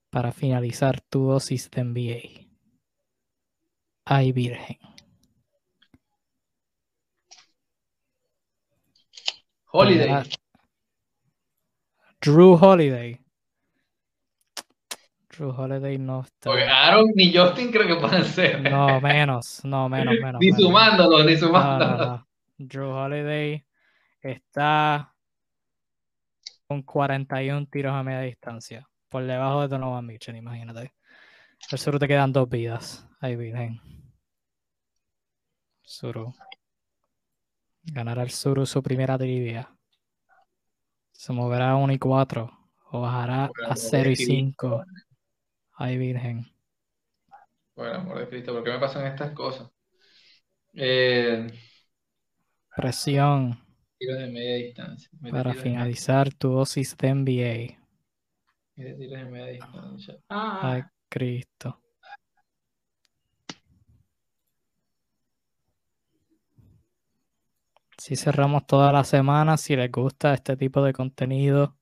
para finalizar tu dosis de NBA. Ay, Virgen. Holiday. Drew Holiday. Drew Holiday no está. Porque Aaron ni Justin creo que pueden ser. No, menos, no, menos, menos. Ni sumándolo, ni No, no, sumándolo. no. Drew Holiday está con 41 tiros a media distancia. Por debajo de Donovan Mitchell, imagínate. El Suru te quedan dos vidas. Ahí virgen. Suru. Ganará el Suru su primera trivia. Se moverá a 1 y 4. O bajará a amor 0 de y Cristo. 5. Ay, virgen. Por el amor de Cristo, ¿por qué me pasan estas cosas? Eh, Presión tiro de media distancia. Para media- finalizar tu dosis de NBA. mete tiros de media distancia. Ah, Ay, Cristo. Si cerramos toda la semana, si les gusta este tipo de contenido,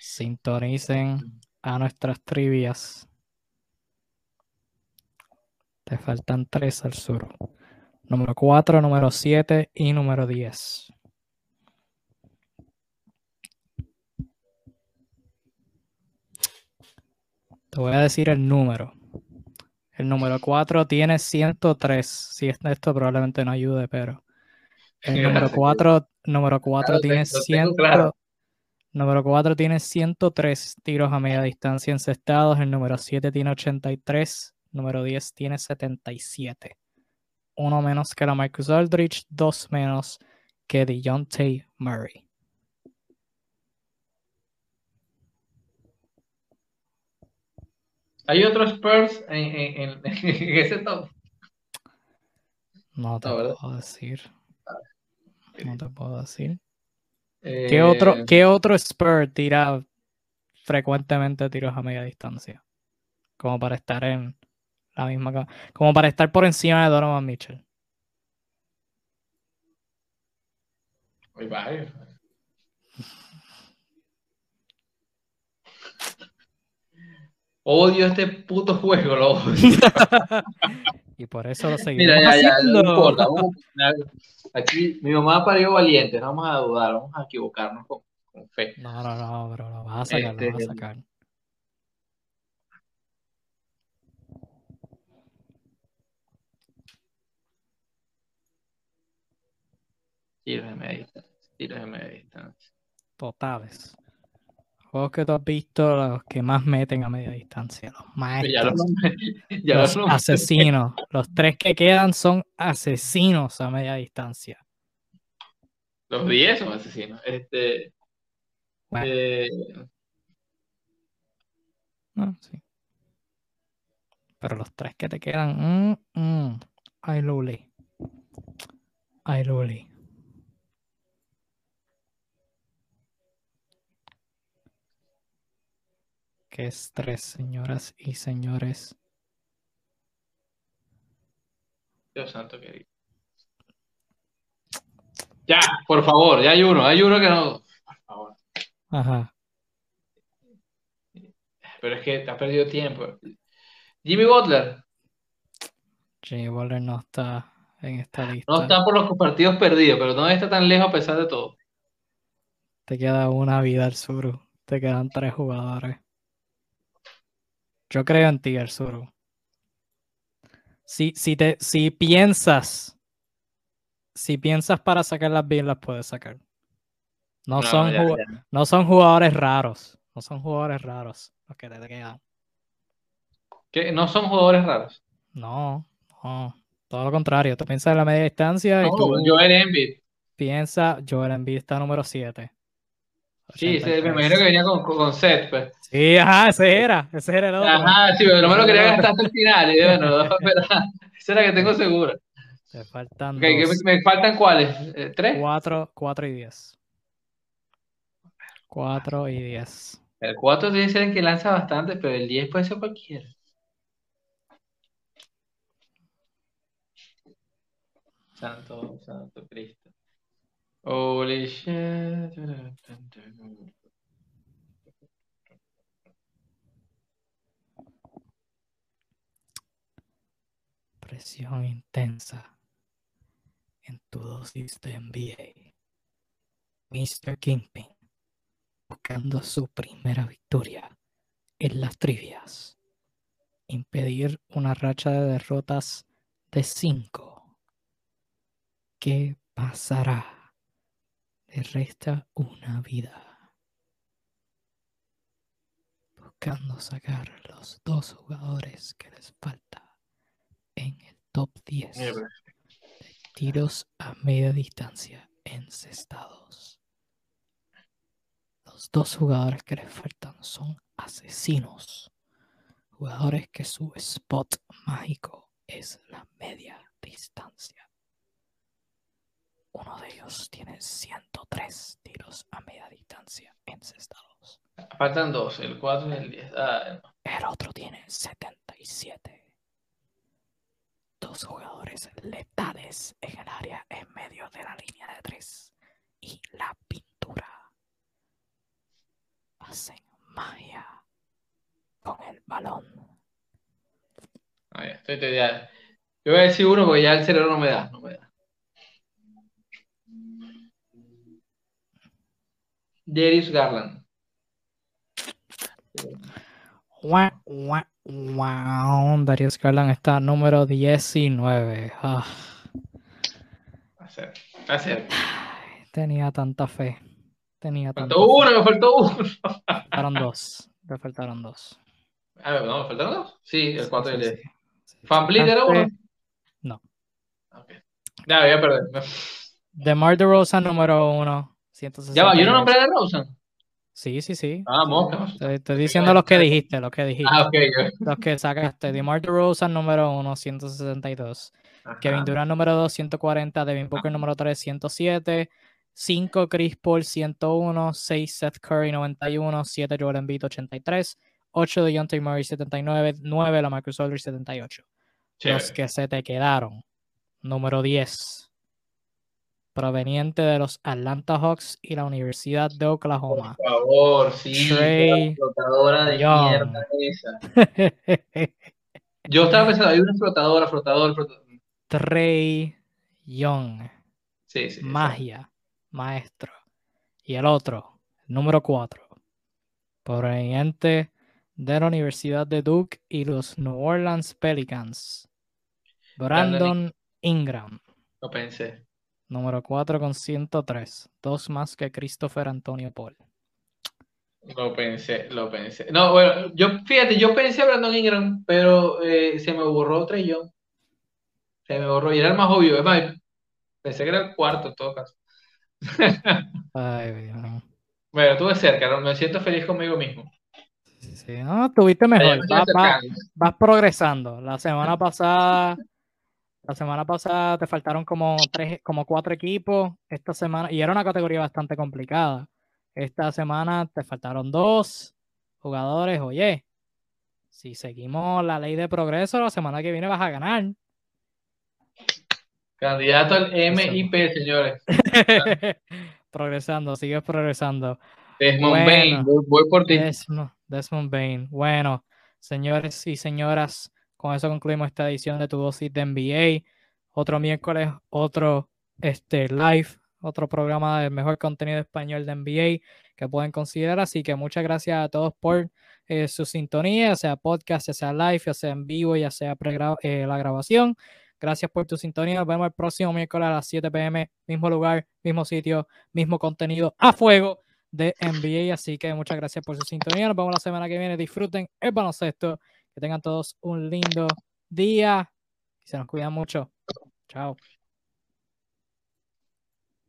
sintonicen a nuestras trivias. Te faltan tres al sur. Número 4, número 7 y número 10. Te voy a decir el número. El número 4 tiene 103. Si es- esto probablemente no ayude, pero. El número Gracias. 4, número 4 Claro, tiene lo tengo 100, claro. Número 4 tiene 103 tiros a media distancia encestados. El número 7 tiene 83. Número 10 tiene 77. Uno menos que la Marcus Aldridge, dos menos que DeJounte Murray. Hay otros Spurs en, en- en- en ese top. No te puedo decir. No te puedo decir. Eh, ¿Qué otro, ¿Qué otro Spur tira frecuentemente tiros a media distancia? Como para estar en la misma. Como para estar por encima de Donovan Mitchell. Hay varios. Odio este puto juego, lo odio. y por eso lo seguimos Mira, ya, no importa. vamos a- Aquí mi mamá parió valiente, no vamos a dudar, vamos a equivocarnos con, con fe. No, no, no, pero lo vas a sacar, lo vas a Este, sacar. Tiros de media distancia, tiros de media distancia. Totales. Juegos que tú has visto, los que más meten a media distancia, los Ya maestros, ya los asesinos. Los tres que quedan son asesinos a media distancia. Los 10 son asesinos. Este, Bueno. eh, No, sí. Pero los tres que te quedan. Mm, mm. Ay, Luli. Ay, Luli. Qué estrés, señoras y señores. Dios santo querido. Ya, por favor, ya hay uno, hay uno que no. Por favor. Ajá. Pero es que te has perdido tiempo. Jimmy Butler Jimmy Butler no está en esta lista. no está por los partidos perdidos, pero no está tan lejos a pesar de todo. Te queda una vida al sur. Te quedan tres jugadores. Yo creo en ti, Arzuru. Si, si, te, si piensas, si piensas para sacarlas bien, las puedes sacar. No, No, son, ya, ju- ya. no son jugadores raros. No son jugadores raros los que te quedan. Que no son jugadores raros. No, no. Todo lo contrario. Tú piensas en la media distancia y No, tú Joel Embiid. piensas, Joel Embiid está número 7. Sí, sí, me imagino que venía con, con, Seth, pues. Sí, ajá, ese era. Ese era el otro. Ajá, sí, pero no me lo quería gastar hasta el final. Y bueno, pero, esa es la que tengo segura. Te faltan Ok, ¿qué dos. me, me faltan cuáles? Eh, ¿Tres? 4, 4 y 10. 4 y 10. El 4 tiene que ser el que lanza bastante, pero el 10 puede ser cualquiera. Santo, santo Cristo. Holy shit. Presión intensa en tu dosis de NBA. Mr. Kingpin buscando su primera victoria en las trivias. Impedir una racha de derrotas de 5. ¿Qué pasará? Le resta una vida. Buscando sacar los dos jugadores que les falta en el top 10 Mira, pero- tiros a media distancia encestados. Los dos jugadores que les faltan son asesinos. Jugadores que su spot mágico es la media distancia. Uno de ellos tiene 103 tiros a media distancia encestados. Faltan dos, el 4 y el 10. Ah, no. El otro tiene 77. Dos jugadores letales en el área en medio de la línea de tres. Y la pintura. Hacen magia con el balón. Ah, ya, estoy ya. Yo voy a decir uno porque ya el cerebro no me da, no me da. Darius Garland. Guau, guau, guau. Darius Garland está número 19. Ah, a ser, a ser. tenía tanta fe. Tenía tanta Faltó fe. uno, me faltó uno. Faltaron dos. Le faltaron dos. Ah, no, me faltaron dos. Sí, el 4 y el Sí, 10. sí, sí. ¿Fan Bleed era uno? No. Ok. Ya, voy a perder. DeMar DeRozan número 1. Ya va, yo no nombré de Rosen. Sí, sí, sí. Ah, mosca. Estoy, estoy diciendo los que dijiste, los que dijiste. Ah, ok. yo- Los que sacaste. DeMar DeRozan número 1, 162. Ajá. Kevin Durant número 2, 140. Devin Booker número 3, 107. 5 Chris Paul, 101. 6 Seth Curry, 91. 7 Joel Embiid, 83. 8 de Dejounte Murray, 79. 9 la Marcus Aldridge, 78. Chévere. Los que se te quedaron. Número 10. Proveniente de los Atlanta Hawks y la Universidad de Oklahoma. Por favor, sí. Trey flotadora de Young. mierda esa. Yo estaba pensando, hay una flotadora, flotador, flotador. Trey Young, Sí, sí. magia, maestro. Y el otro, número 4, proveniente de la Universidad de Duke y los New Orleans Pelicans. Brandon Brandon Ingram, Lo pensé. Número 4 con 103, dos más que Christopher Antonio Paul. Lo pensé, lo pensé. No, bueno, yo, fíjate, yo pensé a Brandon Ingram, pero eh, se me borró Young. Se me borró y era el más obvio. Es más, pensé que era el cuarto en todo caso. Ay, Dios mío. Bueno, estuve cerca, ¿no? me siento feliz conmigo mismo. Sí, no, tuviste Ya mejor. me Vas, vas progresando. La semana pasada, la semana pasada te faltaron como tres, como cuatro equipos. Esta semana, y era una categoría bastante complicada. Esta semana te faltaron dos jugadores. Oye, si seguimos la ley de progreso, la semana que viene vas a ganar. Candidato al MIP, señores. progresando, sigues progresando. Desmond Bueno. Bain, voy, voy por ti. Desmond, Desmond Bain. Bueno, señores y señoras, con eso concluimos esta edición de Tu Dosis de NBA. Otro miércoles, otro este, live, otro programa de mejor contenido español de NBA que pueden considerar. Así que muchas gracias a todos por eh, su sintonía, ya sea podcast, ya sea live, ya sea en vivo, ya sea eh, la grabación. Gracias por tu sintonía. Nos vemos el próximo miércoles a las 7 pm, mismo lugar, mismo sitio, mismo contenido a fuego de NBA. Así que muchas gracias por su sintonía. Nos vemos la semana que viene. Disfruten el baloncesto. Que tengan todos un lindo día. Y se nos cuidan mucho. Chao.